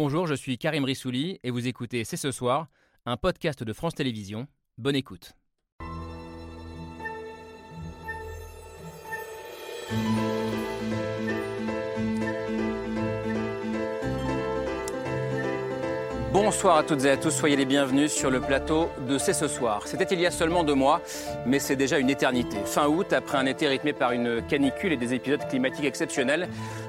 Bonjour, je suis Karim Rissouli et vous écoutez C'est ce soir, un podcast de France Télévisions. Bonne écoute. Bonsoir à toutes et à tous, soyez les bienvenus sur le plateau de C'est ce soir. C'était il y a seulement deux mois, mais c'est déjà une éternité. Fin août, après un été rythmé par une canicule et des épisodes climatiques exceptionnels,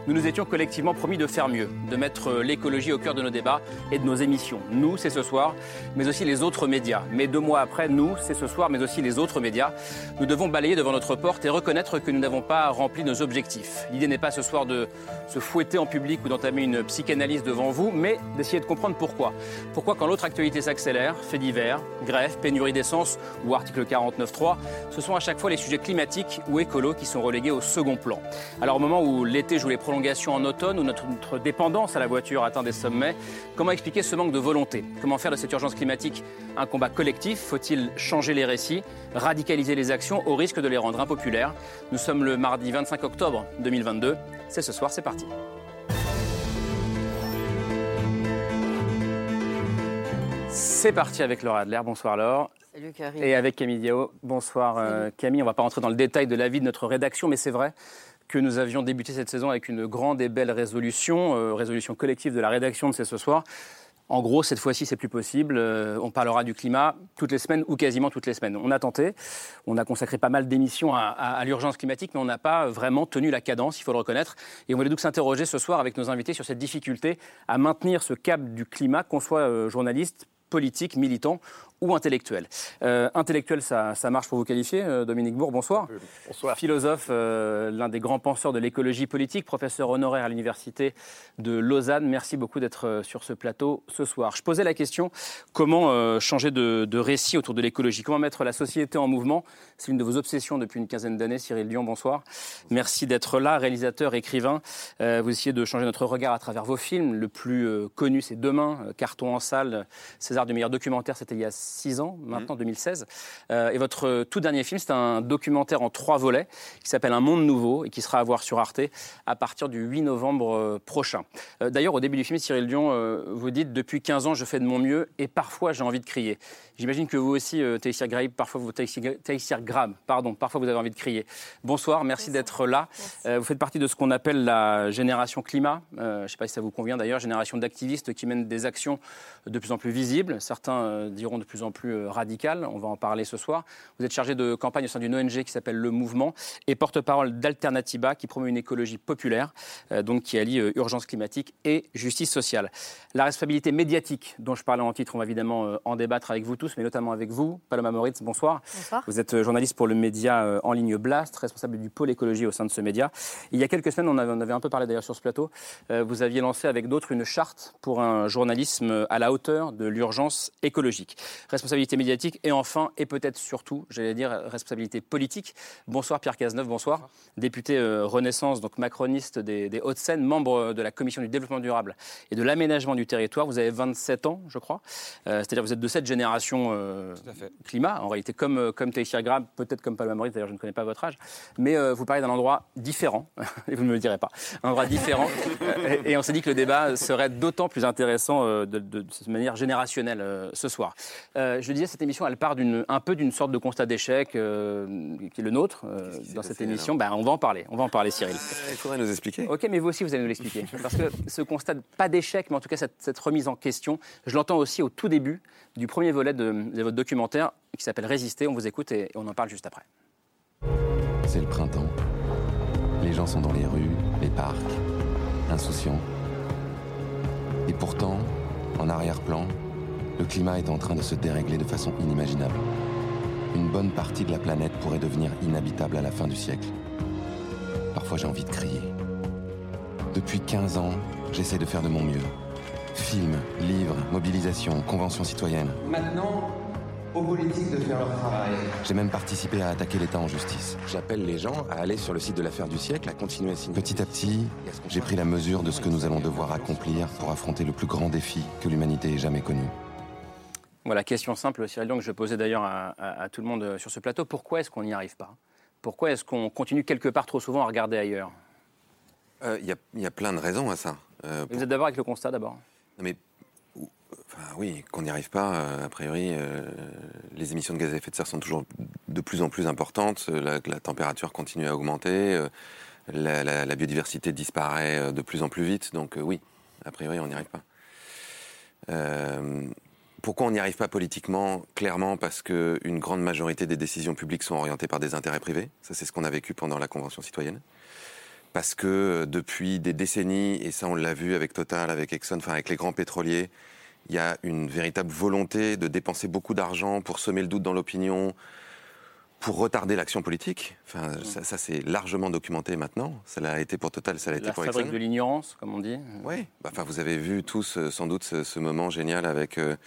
nous nous étions collectivement promis de faire mieux, de mettre l'écologie au cœur de nos débats et de nos émissions. Nous, c'est ce soir, mais aussi les autres médias. Mais deux mois après, nous, c'est ce soir, mais aussi les autres médias. Nous devons balayer devant notre porte et reconnaître que nous n'avons pas rempli nos objectifs. L'idée n'est pas ce soir de se fouetter en public ou d'entamer une psychanalyse devant vous, mais d'essayer de comprendre pourquoi. Pourquoi quand l'autre actualité s'accélère, fait divers, grève, pénurie d'essence ou article 49.3, ce sont à chaque fois les sujets climatiques ou écolos qui sont relégués au second plan. Alors au moment où l'été joue les prolongations en automne, où notre, notre dépendance à la voiture atteint des sommets, comment expliquer ce manque de volonté? Comment faire de cette urgence climatique un combat collectif? Faut-il changer les récits, radicaliser les actions au risque de les rendre impopulaires? Nous sommes le mardi 25 octobre 2022. C'est ce soir, c'est parti. C'est parti avec Laura Adler. Bonsoir Laure. Salut Karim. Et avec Camille Diao. Bonsoir euh, Camille. On ne va pas rentrer dans le détail de la vie de notre rédaction, mais c'est vrai que nous avions débuté cette saison avec une grande et belle résolution, euh, résolution collective de la rédaction de C'est ce soir. En gros, cette fois-ci, c'est plus possible. Euh, on parlera du climat toutes les semaines ou quasiment toutes les semaines. On a tenté, on a consacré pas mal d'émissions à, l'urgence climatique, mais on n'a pas vraiment tenu la cadence, il faut le reconnaître. Et on voulait donc s'interroger ce soir avec nos invités sur cette difficulté à maintenir ce cap du climat, qu'on soit euh, journaliste, politique, militant ou intellectuel. Euh, intellectuel, ça, ça marche pour vous qualifier. Euh, Dominique Bourg, bonsoir. Bonsoir. Philosophe, euh, l'un des grands penseurs de l'écologie politique, professeur honoraire à l'université de Lausanne. Merci beaucoup d'être sur ce plateau ce soir. Je posais la question comment euh, changer de, de récit autour de l'écologie? Comment mettre la société en mouvement? C'est une de vos obsessions depuis une quinzaine d'années. Cyril Dion, bonsoir. Merci d'être là, réalisateur, écrivain. Vous essayez de changer notre regard à travers vos films. Le plus connu, c'est Demain, carton en salle. César du meilleur documentaire, c'était il y a six ans, maintenant 2016. Euh, et votre euh, tout dernier film, c'est un documentaire en trois volets qui s'appelle Un monde nouveau et qui sera à voir sur Arte à partir du 8 novembre euh, prochain. Euh, D'ailleurs, au début du film, Cyril Dion, euh, vous dites Depuis 15 ans, je fais de mon mieux et parfois j'ai envie de crier. J'imagine que vous aussi, euh, Taïsir Graib, parfois vous, Taïsir, Taïsir Grab, pardon, parfois vous avez envie de crier. Bonsoir, merci d'être là. Euh, vous faites partie de ce qu'on appelle la génération climat. Euh, je ne sais pas si ça vous convient d'ailleurs, génération d'activistes qui mènent des actions de plus en plus visibles. Certains euh, diront de plus en plus euh, radicales. On va en parler ce soir. Vous êtes chargé de campagne au sein d'une ONG qui s'appelle Le Mouvement et porte-parole d'Alternativa qui promeut une écologie populaire, euh, donc qui allie euh, urgence climatique et justice sociale. La responsabilité médiatique dont je parlais en titre, on va évidemment euh, en débattre avec vous tous, mais notamment avec vous. Paloma Moritz, bonsoir. Bonsoir. Vous êtes journaliste pour le média en ligne Blast, responsable du pôle écologie au sein de ce média. Il y a quelques semaines, on avait, on avait un peu parlé d'ailleurs sur ce plateau, vous aviez lancé avec d'autres une charte pour un journalisme à la hauteur de l'urgence écologique. Responsabilité médiatique et enfin, et peut-être surtout, j'allais dire, responsabilité politique. Bonsoir Pierre Cazeneuve, bonsoir. Député euh, Renaissance, donc macroniste des, des Hauts-de-Seine, membre de la commission du développement durable et de l'aménagement du territoire. Vous avez 27 ans, je crois. Euh, C'est-à-dire vous êtes de cette génération euh, climat, en réalité, comme, euh, comme Taïsir Grab, peut-être comme Paloma Moritz, d'ailleurs je ne connais pas votre âge, mais euh, vous parlez d'un endroit différent, et vous ne me le direz pas, un endroit différent, Euh, et, et on s'est dit que le débat serait d'autant plus intéressant euh, de, de, de manière générationnelle euh, ce soir. Euh, je le disais, cette émission, elle part d'une, un peu d'une sorte de constat d'échec euh, qui est le nôtre euh, dans cette émission. Ben, on va en parler, on va en parler Cyril. Il faudrait nous expliquer. Ok, mais vous aussi, vous allez nous l'expliquer. Parce que ce constat, pas d'échec, mais en tout cas cette, cette remise en question, je l'entends aussi au tout début du premier volet de, de votre documentaire qui s'appelle Résister. On vous écoute et, et on en parle juste après. C'est le printemps. Les gens sont dans les rues, les parcs, insouciants. Et pourtant, en arrière-plan, le climat est en train de se dérégler de façon inimaginable. Une bonne partie de la planète pourrait devenir inhabitable à la fin du siècle. Parfois j'ai envie de crier. Depuis 15 ans, j'essaie de faire de mon mieux. Films, livres, mobilisation, conventions citoyennes. Maintenant, aux politiques de faire leur travail. J'ai même participé à attaquer l'État en justice. J'appelle les gens à aller sur le site de l'affaire du siècle, à continuer à signer. Petit à petit, j'ai pris la mesure de ce que nous allons devoir accomplir pour affronter le plus grand défi que l'humanité ait jamais connu. Voilà, question simple, Cyril que je posais d'ailleurs à, à- à tout le monde euh, sur ce plateau. Pourquoi est-ce qu'on n'y arrive pas? Pourquoi est-ce qu'on continue quelque part trop souvent à regarder ailleurs? Euh, Il y, a- il y a plein de raisons à ça. Euh, Vous êtes d'accord avec le constat d'abord? Mais enfin, oui, qu'on n'y arrive pas, euh, a priori, euh, les émissions de gaz à effet de serre sont toujours de plus en plus importantes, la, la température continue à augmenter, euh, la, la- la biodiversité disparaît de plus en plus vite, donc oui, a priori, on n'y arrive pas. Pourquoi on n'y arrive pas politiquement Clairement parce qu'une grande majorité des décisions publiques sont orientées par des intérêts privés. Ça, c'est ce qu'on a vécu pendant la Convention citoyenne. Parce que euh, depuis des décennies, et ça on l'a vu avec Total, avec Exxon, enfin avec les grands pétroliers, il y a une véritable volonté de dépenser beaucoup d'argent pour semer le doute dans l'opinion, pour retarder l'action politique. Enfin, ça, ça, c'est largement documenté maintenant. Ça l'a été pour Total, ça l'a été La pour fabrique Exxon. de l'ignorance, comme on dit. Oui, bah, enfin, vous avez vu tous euh, sans doute ce, ce moment génial avec, euh,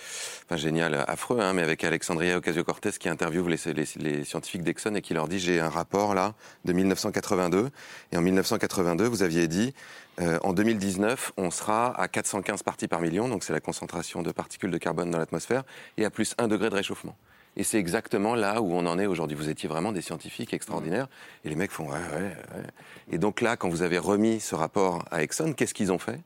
enfin génial, euh, affreux, hein, mais avec Alexandria Ocasio-Cortez qui interviewe les, les- les scientifiques d'Exxon et qui leur dit j'ai un rapport là de 1982 et en 1982 vous aviez dit euh, en 2019 on sera à 415 parties par million, donc c'est la concentration de particules de carbone dans l'atmosphère et à plus 1 degré de réchauffement. Et c'est exactement là où on en est aujourd'hui. Vous étiez vraiment des scientifiques extraordinaires. Et les mecs font ouais, ouais, ouais. Et donc là, quand vous avez remis ce rapport à Exxon, qu'est-ce qu'ils ont fait?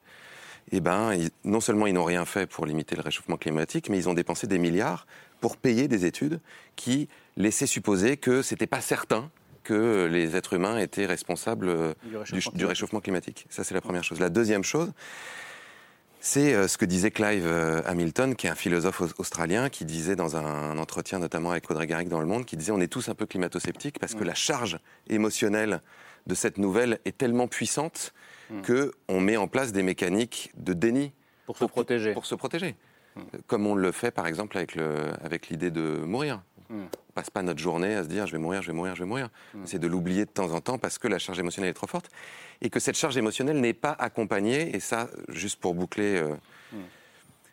Eh ben, ils- non seulement ils n'ont rien fait pour limiter le réchauffement climatique, mais ils ont dépensé des milliards pour payer des études qui laissaient supposer que c'était pas certain que les êtres humains étaient responsables euh, Du réchauffement du réchauffement climatique. Ça, c'est la première chose. La deuxième chose, c'est euh, ce que disait Clive euh, Hamilton, qui est un philosophe aus- australien, qui disait dans un entretien notamment avec Audrey Garrick dans Le Monde, qui disait on est tous un peu climato-sceptiques parce que la charge émotionnelle de cette nouvelle est tellement puissante que on met en place des mécaniques de déni Pour se protéger. pour se protéger. Comme on le fait par exemple avec le- avec l'idée de mourir. Mm. On passe pas notre journée à se dire je vais mourir, je vais mourir, je vais mourir. C'est de l'oublier de temps en temps parce que la charge émotionnelle est trop forte et que cette charge émotionnelle n'est pas accompagnée, et ça, juste pour boucler, euh,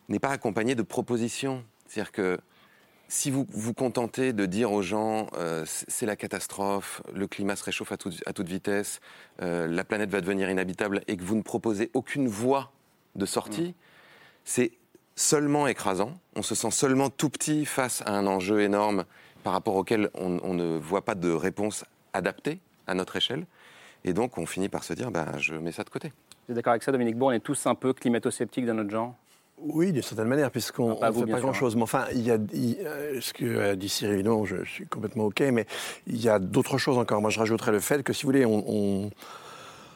n'est pas accompagnée de propositions. C'est-à-dire que si vous vous contentez de dire aux gens euh, c'est la catastrophe, le climat se réchauffe à, toute- à toute vitesse, euh, la planète va devenir inhabitable et que vous ne proposez aucune voie de sortie, c'est seulement écrasant. On se sent seulement tout petit face à un enjeu énorme par rapport auquel on, on ne voit pas de réponse adaptée à notre échelle. Et donc on finit par se dire ben, je mets ça de côté. Vous êtes d'accord avec ça, Dominique Bourg? On est tous un peu climato-sceptiques dans notre genre? Oui, d'une certaine manière, puisqu'on Ah, ne fait pas hein. grand-chose. Mais enfin, il y a, il- euh, ce que dit Cyril, évidemment, je, suis complètement OK, mais il y a d'autres choses encore. Moi, je rajouterais le fait que, si vous voulez, on, on-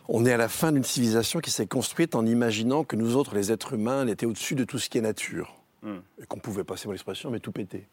on est à la fin d'une civilisation qui s'est construite en imaginant que nous autres, les êtres humains, on était au-dessus de tout ce qui est nature. Hmm. Et qu'on pouvait passer mon expression, mais tout péter.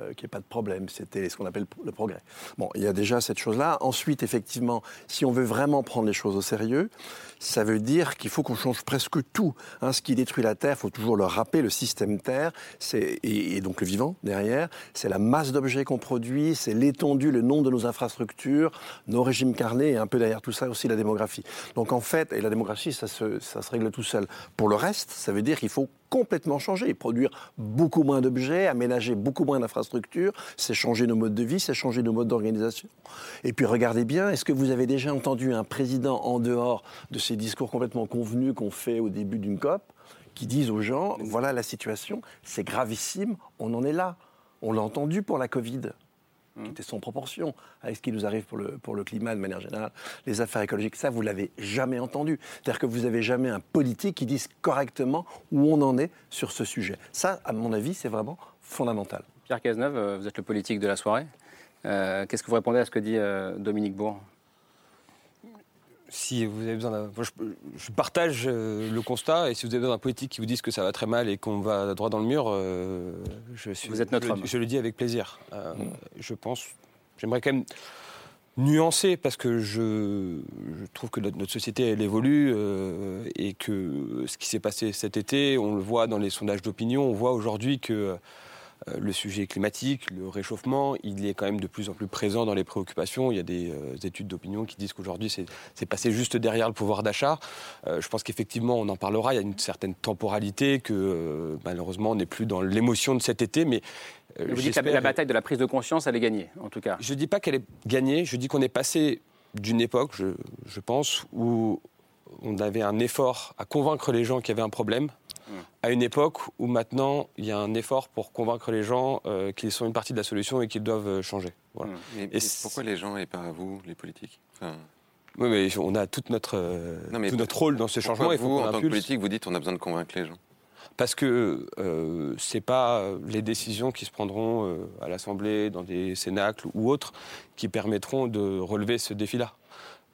Euh, qu'il n'y ait pas de problème. C'était ce qu'on appelle le progrès. Bon, il y a déjà cette chose-là. Ensuite, effectivement, si on veut vraiment prendre les choses au sérieux, ça veut dire qu'il faut qu'on change presque tout. Hein, ce qui détruit la Terre, il faut toujours le rappeler, le système Terre, et donc le vivant derrière, c'est la masse d'objets qu'on produit, c'est l'étendue, le nombre de nos infrastructures, nos régimes carnés, et un peu derrière tout ça aussi la démographie. Donc en fait, et la démographie, ça se, ça se règle tout seul. Pour le reste, ça veut dire qu'il faut complètement changer, produire beaucoup moins d'objets, aménager beaucoup moins d'infrastructures, c'est changer nos modes de vie, c'est changer nos modes d'organisation. Et puis regardez bien, est-ce que vous avez déjà entendu un président en dehors de ces discours complètement convenus qu'on fait au début d'une COP, qui disent aux gens, voilà la situation, c'est gravissime, on en est là. On l'a entendu pour la Covid qui était sans proportion avec ce qui nous arrive pour le, pour le climat de manière générale, les affaires écologiques. Ça, vous l'avez jamais entendu. C'est-à-dire que vous n'avez jamais un politique qui dise correctement où on en est sur ce sujet. Ça, à mon avis, c'est vraiment fondamental. Pierre Cazeneuve, euh, vous êtes le politique de la soirée. Euh, Qu'est-ce que vous répondez à ce que dit euh, Dominique Bourg? Si vous avez besoin d'un. Je, partage euh, le constat, et si vous avez besoin d'un politique qui vous dise que ça va très mal et qu'on va droit dans le mur, euh, je suis. Vous êtes notre je, homme. je le dis avec plaisir. Euh, Je pense. J'aimerais quand même nuancer parce que je, je trouve que notre, société elle évolue euh, et que ce qui s'est passé cet été, on le voit dans les sondages d'opinion, on voit aujourd'hui que le sujet climatique, le réchauffement, il est quand même de plus en plus présent dans les préoccupations. Il y a des euh, études d'opinion qui disent qu'aujourd'hui, c'est passé juste derrière le pouvoir d'achat. Euh, je pense qu'effectivement, on en parlera. Il y a une certaine temporalité que euh, malheureusement, on n'est plus dans l'émotion de cet été. Mais euh, Vous dites que la, bataille de la prise de conscience, elle est gagnée, en tout cas. je ne dis pas qu'elle est gagnée, je dis qu'on est passé d'une époque, je, je pense, où on avait un effort à convaincre les gens qu'il y avait un problème, à une époque où maintenant il y a un effort pour convaincre les gens euh, qu'ils sont une partie de la solution et qu'ils doivent euh, changer. Voilà. Mais, Et pourquoi les gens et pas vous, les politiques? Enfin, Oui, mais on a toute notre, euh, Non, tout notre rôle dans ce changement. Faut vous, en tant que politique, vous dites on a besoin de convaincre les gens? Parce que euh, c'est pas les décisions qui se prendront euh, à l'Assemblée, dans des cénacles ou autres, qui permettront de relever ce défi-là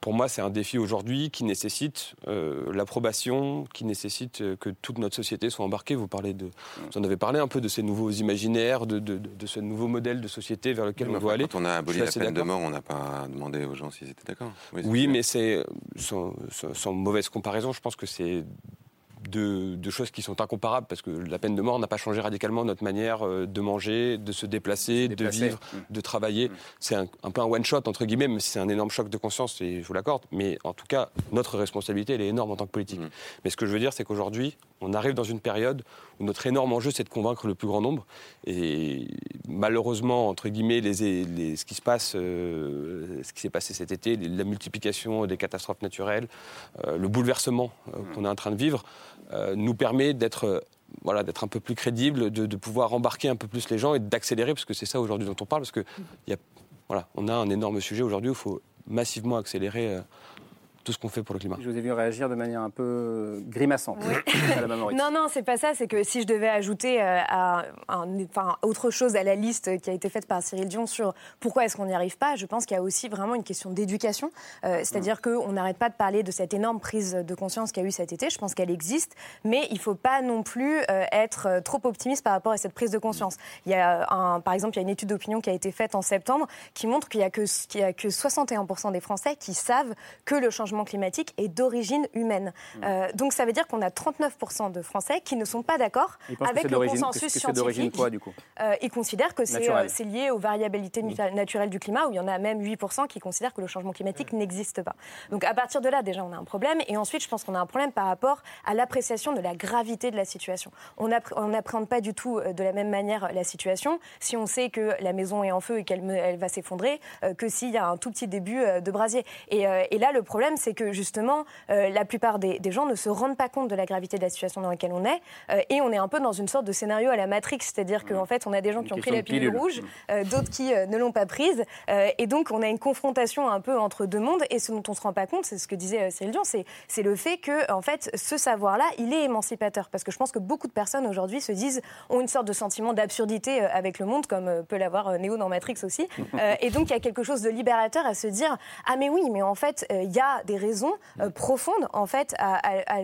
pour moi, c'est un défi aujourd'hui qui nécessite euh, l'approbation, qui nécessite euh, que toute notre société soit embarquée. Vous, parlez de, vous en avez parlé un peu de ces nouveaux imaginaires, de, de, de ce nouveau modèle de société vers lequel on doit aller. Quand on a aboli la peine de mort, on n'a pas demandé aux gens s'ils étaient d'accord. Oui, oui mais c'est sans, sans, mauvaise comparaison, je pense que c'est de, choses qui sont incomparables, parce que la peine de mort n'a pas changé radicalement notre manière euh, de manger, de se déplacer, de vivre, mm. de travailler. Mm. C'est un, peu un one-shot, entre guillemets, si c'est un énorme choc de conscience, et je vous l'accorde. Mais en tout cas, notre responsabilité, elle est énorme en tant que politique. Mm. Mais ce que je veux dire, c'est qu'aujourd'hui, on arrive dans une période où notre énorme enjeu, c'est de convaincre le plus grand nombre. Et malheureusement, entre guillemets, les, ce qui se passe, euh, ce qui s'est passé cet été, la multiplication des catastrophes naturelles, euh, le bouleversement qu'on est en train de vivre, euh, nous permet d'être euh, voilà, d'être un peu plus crédible, de, pouvoir embarquer un peu plus les gens et d'accélérer, parce que c'est ça aujourd'hui dont on parle, parce que y a, voilà, on a un énorme sujet aujourd'hui où il faut massivement accélérer euh, tout ce qu'on fait pour le climat. Je vous ai vu réagir de manière un peu grimaçante à la Non, non, c'est pas ça. C'est que si je devais ajouter euh, à, enfin, autre chose à la liste qui a été faite par Cyril Dion sur pourquoi est-ce qu'on n'y arrive pas, je pense qu'il y a aussi vraiment une question d'éducation. Euh, c'est-à-dire mm. qu'on n'arrête pas de parler de cette énorme prise de conscience qu'il y a eu cet été. Je pense qu'elle existe, mais il ne faut pas non plus euh, être trop optimiste par rapport à cette prise de conscience. Il y a un, par exemple, il y a une étude d'opinion qui a été faite en septembre qui montre qu'il n'y a, que, a que 61% des Français qui savent que le changement climatique est d'origine humaine. Mmh. Euh, donc ça veut dire qu'on a 39% de Français qui ne sont pas d'accord avec le consensus scientifique. Quoi, du coup euh, ils considèrent que euh, c'est lié aux variabilités mmh. naturelles du climat, où il y en a même 8% qui considèrent que le changement climatique mmh. n'existe pas. Donc à partir de là, déjà, on a un problème. Et ensuite, je pense qu'on a un problème par rapport à l'appréciation de la gravité de la situation. On n'appréhende pas du tout de la même manière la situation si on sait que la maison est en feu et qu'elle elle va s'effondrer que s'il y a un tout petit début de brasier. Et, et là, le problème, c'est que justement, euh, la plupart des, gens ne se rendent pas compte de la gravité de la situation dans laquelle on est. Euh, et on est un peu dans une sorte de scénario à la Matrix, c'est-à-dire qu'en fait, on a des gens qui ont pris la pilule, rouge, euh, d'autres qui ne l'ont pas prise. et donc, on a une confrontation un peu entre deux mondes. Et ce dont on ne se rend pas compte, c'est ce que disait Cyril Dion, c'est le fait que, en fait, ce savoir-là, il est émancipateur. Parce que je pense que beaucoup de personnes aujourd'hui se disent, ont une sorte de sentiment d'absurdité avec le monde, comme peut l'avoir Néo dans Matrix aussi. et donc, il y a quelque chose de libérateur à se dire, ah mais oui, mais en fait, il y a des raisons euh, profondes en fait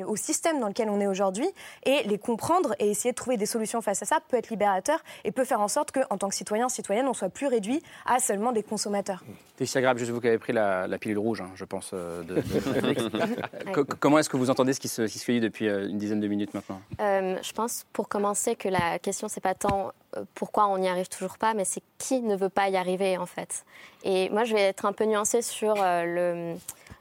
au système dans lequel on est aujourd'hui et les comprendre et essayer de trouver des solutions face à ça peut être libérateur et peut faire en sorte qu'en tant que citoyen, citoyenne, on soit plus réduit à seulement des consommateurs. C'est grave, juste vous qui avez pris la, pilule rouge, hein, je pense. Euh, de, Comment est-ce que vous entendez ce qui se, qui se fait depuis euh, une dizaine de minutes maintenant? Je pense, pour commencer, que la question, c'est pas tant pourquoi on n'y arrive toujours pas, mais c'est qui ne veut pas y arriver en fait? Et moi, je vais être un peu nuancée sur le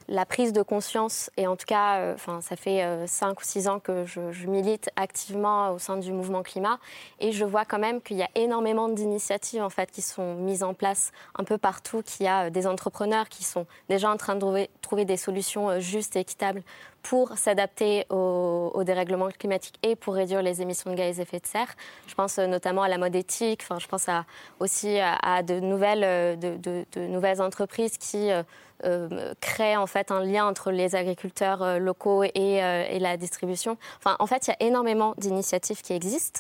la prise de conscience, et en tout cas, euh, enfin, ça fait euh, cinq ou six ans que je, milite activement au sein du mouvement climat, et je vois quand même qu'il y a énormément d'initiatives en fait qui sont mises en place un peu partout, qu'il y a euh, des entrepreneurs qui sont déjà en train de trouver des solutions justes et équitables pour s'adapter au, dérèglement climatique et pour réduire les émissions de gaz à effet de serre. Je pense notamment à la mode éthique, enfin, je pense aussi à, de, nouvelles, de, de, nouvelles entreprises qui euh, crée en fait un lien entre les agriculteurs euh, locaux et, euh, et, la distribution. Enfin, en fait, il y a énormément d'initiatives qui existent.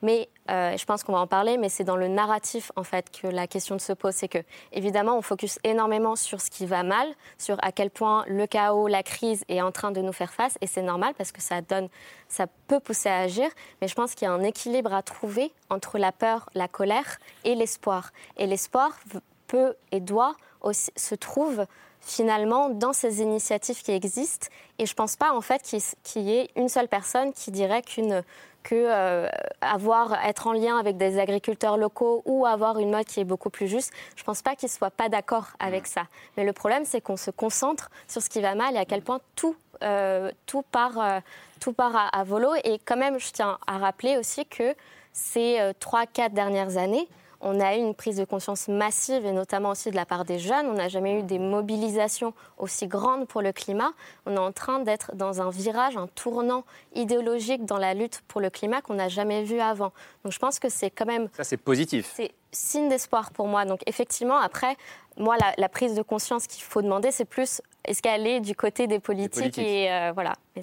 Mais je pense qu'on va en parler, mais c'est dans le narratif en fait que la question se pose, c'est que évidemment on focus énormément sur ce qui va mal, sur à quel point le chaos, la crise est en train de nous faire face, et c'est normal parce que ça donne, ça peut pousser à agir. Mais je pense qu'il y a un équilibre à trouver entre la peur, la colère et l'espoir. Et l'espoir peut et doit se trouve finalement dans ces initiatives qui existent. Et je ne pense pas en fait qu'il y ait une seule personne qui dirait qu'une que euh, avoir être en lien avec des agriculteurs locaux ou avoir une mode qui est beaucoup plus juste, je ne pense pas qu'ils soient pas d'accord avec ça. Mais le problème, c'est qu'on se concentre sur ce qui va mal et à quel point tout euh, tout part euh, tout part à, à, volo. Et quand même, je tiens à rappeler aussi que ces trois quatre dernières années, on a eu une prise de conscience massive, et notamment aussi de la part des jeunes. On n'a jamais eu des mobilisations aussi grandes pour le climat. On est en train d'être dans un virage, un tournant idéologique dans la lutte pour le climat qu'on n'a jamais vu avant. Donc je pense que c'est quand même... Ça, c'est positif. C'est signe d'espoir pour moi. Donc effectivement, après, moi, la, prise de conscience qu'il faut demander, c'est plus est-ce qu'elle est du côté des politiques, et euh, voilà. Mais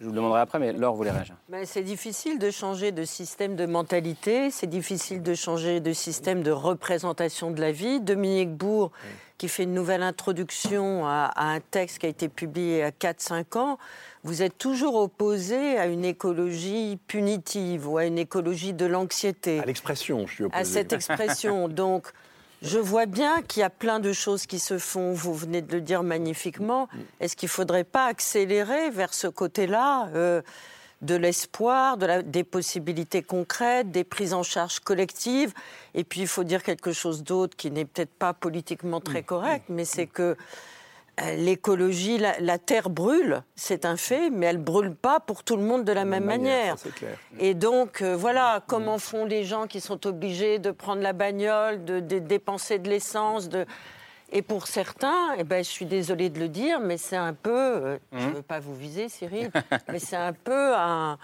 Je vous le demanderai après, mais Laure voulait réagir. Ben, c'est difficile de changer de système de mentalité, c'est difficile de changer de système de représentation de la vie. Dominique Bourg, qui fait une nouvelle introduction à, un texte qui a été publié à 4-5 ans, vous êtes toujours opposé à une écologie punitive ou à une écologie de l'anxiété. À l'expression, je suis opposé. À cette expression. Donc, je vois bien qu'il y a plein de choses qui se font, vous venez de le dire magnifiquement. Est-ce qu'il ne faudrait pas accélérer vers ce côté-là euh, de l'espoir, de des possibilités concrètes, des prises en charge collectives? Et puis il faut dire quelque chose d'autre qui n'est peut-être pas politiquement très correct, mais c'est que l'écologie, la, terre brûle, c'est un fait, mais elle brûle pas pour tout le monde de la même, manière. Et donc, euh, voilà, comment font les gens qui sont obligés de prendre la bagnole, de, dépenser de l'essence, de... Et pour certains, eh ben, je suis désolée de le dire, mais c'est un peu, euh, je ne mmh. veux pas vous viser, Cyril, mais c'est un peu un,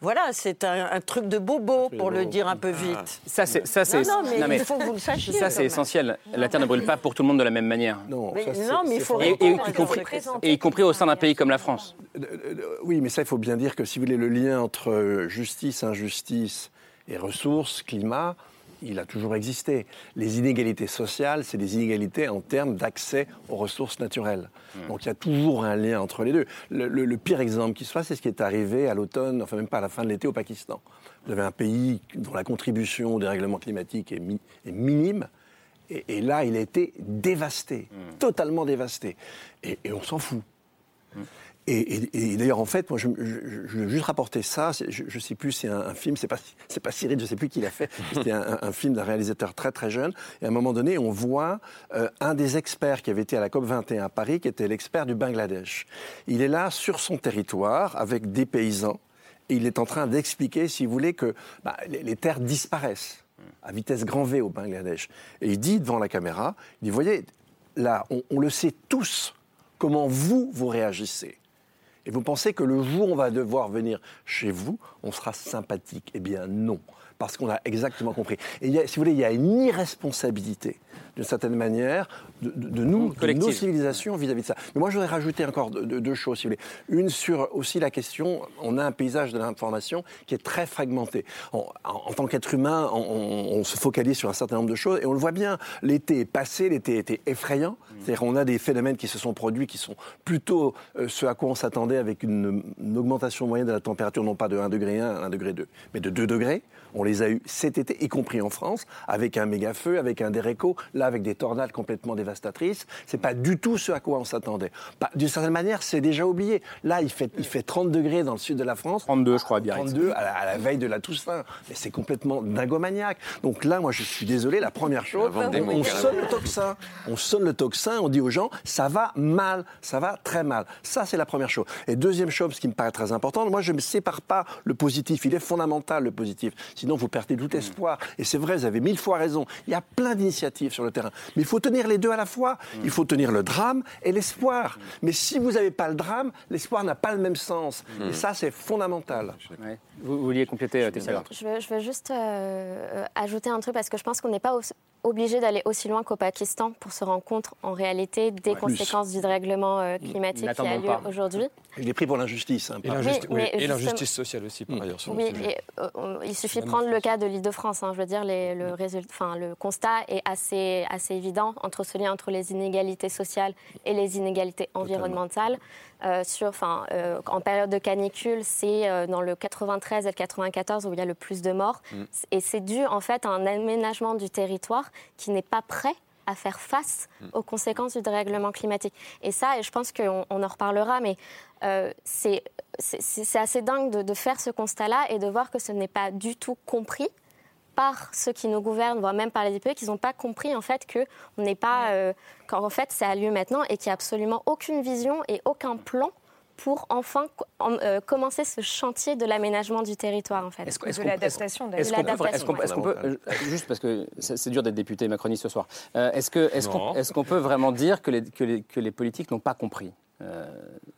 voilà, c'est un, truc de bobo, pour le dire un peu ah. vite. Ça, c'est, ça, c'est, non, mais il faut que vous le sachiez. Ça, c'est essentiel. La Terre ne brûle pas pour tout le monde de la même manière. Non, mais, non, mais il faut et, et, y compris, et y compris au sein d'un pays comme la France. Euh, euh, oui, mais ça, il faut bien dire que si vous voulez le lien entre justice, injustice et ressources, climat, il a toujours existé. Les inégalités sociales, c'est des inégalités en termes d'accès aux ressources naturelles. Hmm. Donc il y a toujours un lien entre les deux. Le, pire exemple qui se passe, c'est ce qui est arrivé à l'automne, enfin même pas à la fin de l'été au Pakistan. Vous avez un pays dont la contribution au dérèglement climatique est, minime. Et, là, il a été dévasté, hmm. totalement dévasté. Et, on s'en fout. Hmm. Et, d'ailleurs, en fait, moi, je, veux juste rapporter ça. Je ne sais plus, c'est un, film, c'est pas, c'est pas Cyril, je ne sais plus qui l'a fait. C'était un, film d'un réalisateur très très jeune. Et à un moment donné, on voit euh, un des experts qui avait été à la COP 21 à Paris, qui était l'expert du Bangladesh. Il est là sur son territoire avec des paysans. Et il est en train d'expliquer, si vous voulez, que bah, les, terres disparaissent à vitesse grand V au Bangladesh. Et il dit devant la caméra, il dit, voyez, là, on le sait tous comment vous, vous réagissez. Et vous pensez que le jour où on va devoir venir chez vous, on sera sympathique? Eh bien non, parce qu'on a exactement compris. Et si vous voulez, il y a une irresponsabilité d'une certaine manière, de, nous, de nos civilisations vis-à-vis de ça. Mais moi, je voudrais rajouter encore deux, choses, si vous voulez. Une sur aussi la question, on a un paysage de l'information qui est très fragmenté. En, tant qu'être humain, on, se focalise sur un certain nombre de choses, et on le voit bien, l'été est passé, l'été était effrayant, c'est-à-dire qu'on a des phénomènes qui se sont produits qui sont plutôt euh, ce à quoi on s'attendait avec une, augmentation moyenne de la température, non pas de 1 degré 1, 1 degré 2, mais de 2 degrés. On les a eus cet été, y compris en France, avec un méga feu, avec un déréco, là avec des tornades complètement dévastatrices. C'est pas du tout ce à quoi on s'attendait. D'une certaine manière, c'est déjà oublié. Là, il fait, il fait 30 degrés dans le sud de la France. 32, je crois, bien. 32 à la, veille de la Toussaint. Mais c'est complètement dingomaniaque. Donc là, moi, je suis désolé, la première chose, on, sonne le tocsin. On sonne le tocsin, on dit aux gens, ça va mal, ça va très mal. Ça, c'est la première chose. Et deuxième chose, ce qui me paraît très important, moi, je ne sépare pas le positif. Il est fondamental, le positif. Sinon, vous perdez tout espoir. Et c'est vrai, vous avez mille fois raison. Il y a plein d'initiatives sur le terrain. Mais il faut tenir les deux à la fois. Il faut tenir le drame et l'espoir. Mais si vous n'avez pas le drame, l'espoir n'a pas le même sens. Et ça, c'est fondamental. Vous, vouliez compléter, euh, Tessa je veux, je veux juste euh, ajouter un truc parce que je pense qu'on n'est pas obligé d'aller aussi loin qu'au Pakistan pour se rendre compte en réalité des conséquences du dérèglement euh, climatique qui a lieu aujourd'hui. Il est pris pour l'injustice. Hein, et l'injustice sociale aussi, par ailleurs. oui, il suffit de prendre le cas de l'île de France. Hein. je veux dire, les, le, résultat, enfin, le constat est assez, assez évident entre ce lien entre les inégalités sociales et les inégalités environnementales. Euh, sur, euh, en période de canicule, c'est euh, dans le 93 et le 94 où il y a le plus de morts. Mm. Et c'est dû en fait à un aménagement du territoire qui n'est pas prêt à faire face mm. aux conséquences du dérèglement climatique. Et ça, et je pense qu'on en reparlera, mais c'est assez dingue de, de, faire ce constat-là et de voir que ce n'est pas du tout compris par ceux qui nous gouvernent, voire même par les députés, qu'ils n'ont pas compris en fait que on n'est pas, euh, qu'en fait ça a lieu maintenant et qu'il n'y a absolument aucune vision et aucun plan pour enfin euh, commencer ce chantier de l'aménagement du territoire en fait. Est-ce, de l'adaptation Est-ce qu'on peut, euh, juste parce que c'est dur d'être député macroniste ce soir, est-ce, que, est-ce, qu'on, est-ce qu'on peut vraiment dire que les, que les, que les politiques n'ont pas compris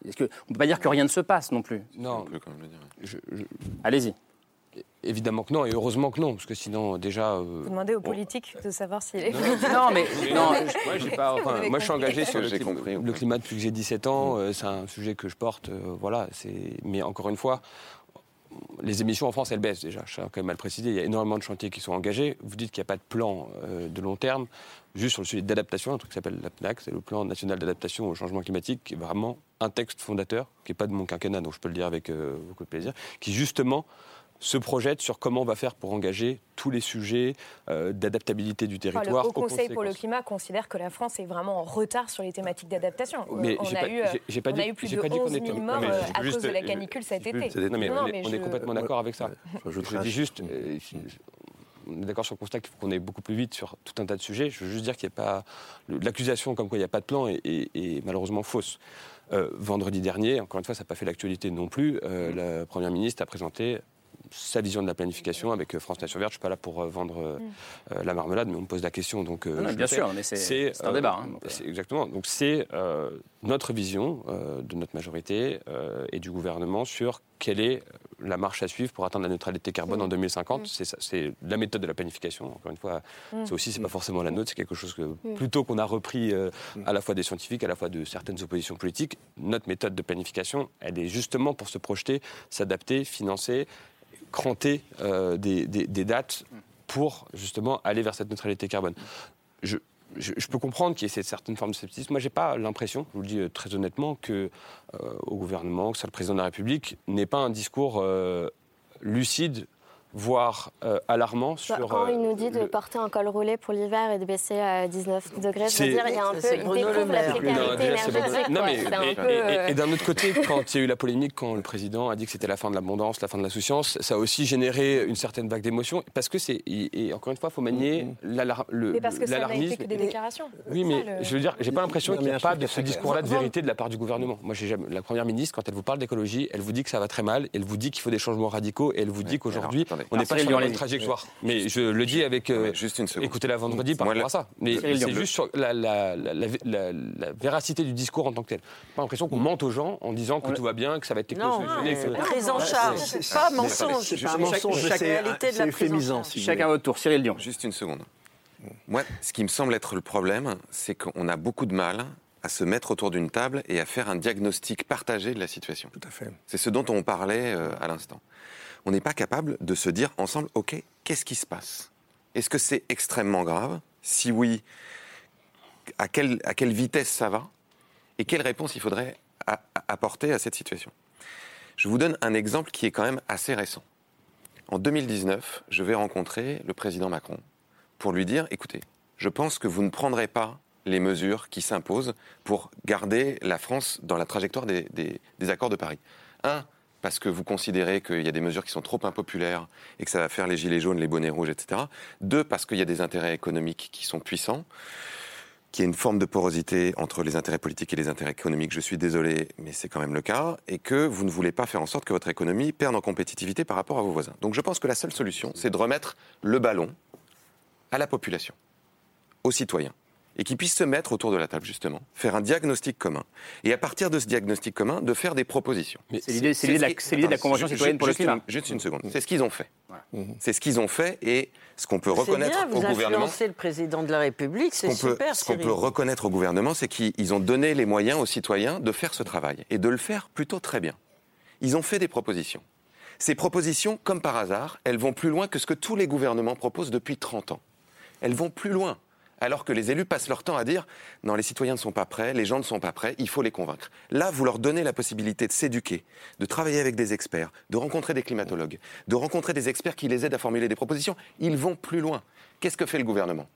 est-ce que, on ne peut pas dire que rien ne se passe non plus? Non. Allez-y. Évidemment que non, et heureusement que non, parce que sinon, déjà. Euh, Vous demandez aux politiques de savoir s'il est. Non, mais. non, pas, moi, je suis engagé sur le, climat, le climat depuis que j'ai 17 ans. Euh, c'est un sujet que je porte. Euh, voilà, mais encore une fois, les émissions en France, elles baissent déjà. Je tiens quand même à le préciser. Il y a énormément de chantiers qui sont engagés. Vous dites qu'il n'y a pas de plan de long terme. Juste sur le sujet d'adaptation, un truc qui s'appelle l'APNAC, c'est le plan national d'adaptation au changement climatique, qui est vraiment un texte fondateur, qui n'est pas de mon quinquennat, donc je peux le dire avec beaucoup de plaisir, qui justement se projette sur comment on va faire pour engager tous les sujets euh, d'adaptabilité du territoire. le Haut Conseil pour le climat considère que la France est vraiment en retard sur les thématiques d'adaptation. Mais on, a, eu, j'ai pas dit, plus de pas 11 000 morts euh, à cause de la canicule cet été. Non, mais, on, est, complètement d'accord avec ça. Je, dis juste, euh, on est d'accord sur le constat qu'il faut qu'on aille beaucoup plus vite sur tout un tas de sujets. Je veux juste dire qu'il n'y a pas... L'accusation comme quoi il n'y a pas de plan est, malheureusement fausse. vendredi dernier, encore une fois, ça n'a pas fait l'actualité non plus, la Première ministre a présenté sa vision de la planification avec euh, France Nation Verte. Je ne suis pas là pour euh, vendre euh, mm. la marmelade, mais on me pose la question. Donc, bien sûr, mais c'est un débat. Hein, exactement. Donc c'est notre vision de notre majorité et du gouvernement sur quelle est la marche à suivre pour atteindre la neutralité carbone en 2050. Mm. C'est la méthode de la planification. Encore une fois, mm. c'est aussi, c'est pas forcément la nôtre, c'est quelque chose que plutôt qu'on a repris à la fois des scientifiques, à la fois de certaines oppositions politiques. Notre méthode de planification, elle est justement pour se projeter, s'adapter, financer cranter euh, des, dates pour justement aller vers cette neutralité carbone. Je, peux comprendre qu'il y ait cette certaine forme de scepticisme. Moi, j'ai pas l'impression, je vous le dis euh, très honnêtement, que euh, au gouvernement, que ça le président de la République, n'ait pas un discours lucide voire euh, alarmant bah, sur. Quand il nous dit de porter un col roulé pour l'hiver et de baisser à 19 degrés, je veux dire, il y a un peu. Il découvre la précarité énergétique. Non, mais, et, d'un autre côté, quand il y a eu la polémique, quand le président a dit que c'était la fin de l'abondance, la fin de l'insouciance, ça a aussi généré une certaine vague d'émotions. Parce que c'est. Et encore une fois, il faut manier mm, mm. l'alarmisme. Mais parce que ça n'a été que des déclarations. Oui, mais je veux dire, j'ai pas l'impression qu'il n'y a pas de ce discours-là de vérité de la part du gouvernement. Moi, la première ministre, quand elle vous parle d'écologie, elle vous dit que ça va très mal, elle vous dit qu'il faut des changements radicaux, et elle vous dit qu'aujourd'hui, on n'est pas sur trajectoire. Mais je le dis avec. Euh, juste une seconde. Écoutez-la vendredi par rapport à ça. Mais c'est juste sur la, la, véracité du discours en tant que tel. Pas l'impression qu'on mente aux gens en disant que tout va bien, que ça va être technosolutionné. Prise en charge. Pas mensonge. C'est pas mensonge. C'est euphémisant. Chacun à votre tour. Cyril Dion. Juste une seconde. Moi, ce qui me semble être le problème, c'est qu'on a beaucoup de mal à se mettre autour d'une table et à faire un diagnostic partagé de la situation. Tout à fait. C'est ce dont on parlait euh, à l'instant on n'est pas capable de se dire ensemble, OK, qu'est-ce qui se passe? Est-ce que c'est extrêmement grave? Si oui, à quelle, à quelle vitesse ça va? Et quelle réponse il faudrait apporter à cette situation? Je vous donne un exemple qui est quand même assez récent. En 2019, je vais rencontrer le président Macron pour lui dire, écoutez, je pense que vous ne prendrez pas les mesures qui s'imposent pour garder la France dans la trajectoire des, des accords de Paris. Un, parce que vous considérez qu'il y a des mesures qui sont trop impopulaires et que ça va faire les gilets jaunes, les bonnets rouges, etc. Deux, parce qu'il y a des intérêts économiques qui sont puissants, qu'il y a une forme de porosité entre les intérêts politiques et les intérêts économiques. Je suis désolé, mais c'est quand même le cas. Et que vous ne voulez pas faire en sorte que votre économie perde en compétitivité par rapport à vos voisins. Donc je pense que la seule solution, c'est de remettre le ballon à la population, aux citoyens et qui puissent se mettre autour de la table, justement, faire un diagnostic commun. Et à partir de ce diagnostic commun, de faire des propositions. C'est l'idée de, la Convention citoyenne pour le climat. juste une seconde. C'est ce qu'ils ont fait. C'est ce qu'ils ont fait et ce qu'on peut reconnaître au gouvernement. le président de la République, c'est super. ce qu'on peut reconnaître au gouvernement, c'est qu'ils ont donné les moyens aux citoyens de faire ce travail et de le faire plutôt très bien. Ils ont fait des propositions. Ces propositions, comme par hasard, elles vont plus loin que ce que tous les gouvernements proposent depuis 30 ans. Elles vont plus loin alors que les élus passent leur temps à dire non, les citoyens ne sont pas prêts, les gens ne sont pas prêts, il faut les convaincre. Là, vous leur donnez la possibilité de s'éduquer, de travailler avec des experts, de rencontrer des climatologues, de rencontrer des experts qui les aident à formuler des propositions. Ils vont plus loin. Qu'est-ce que fait le gouvernement?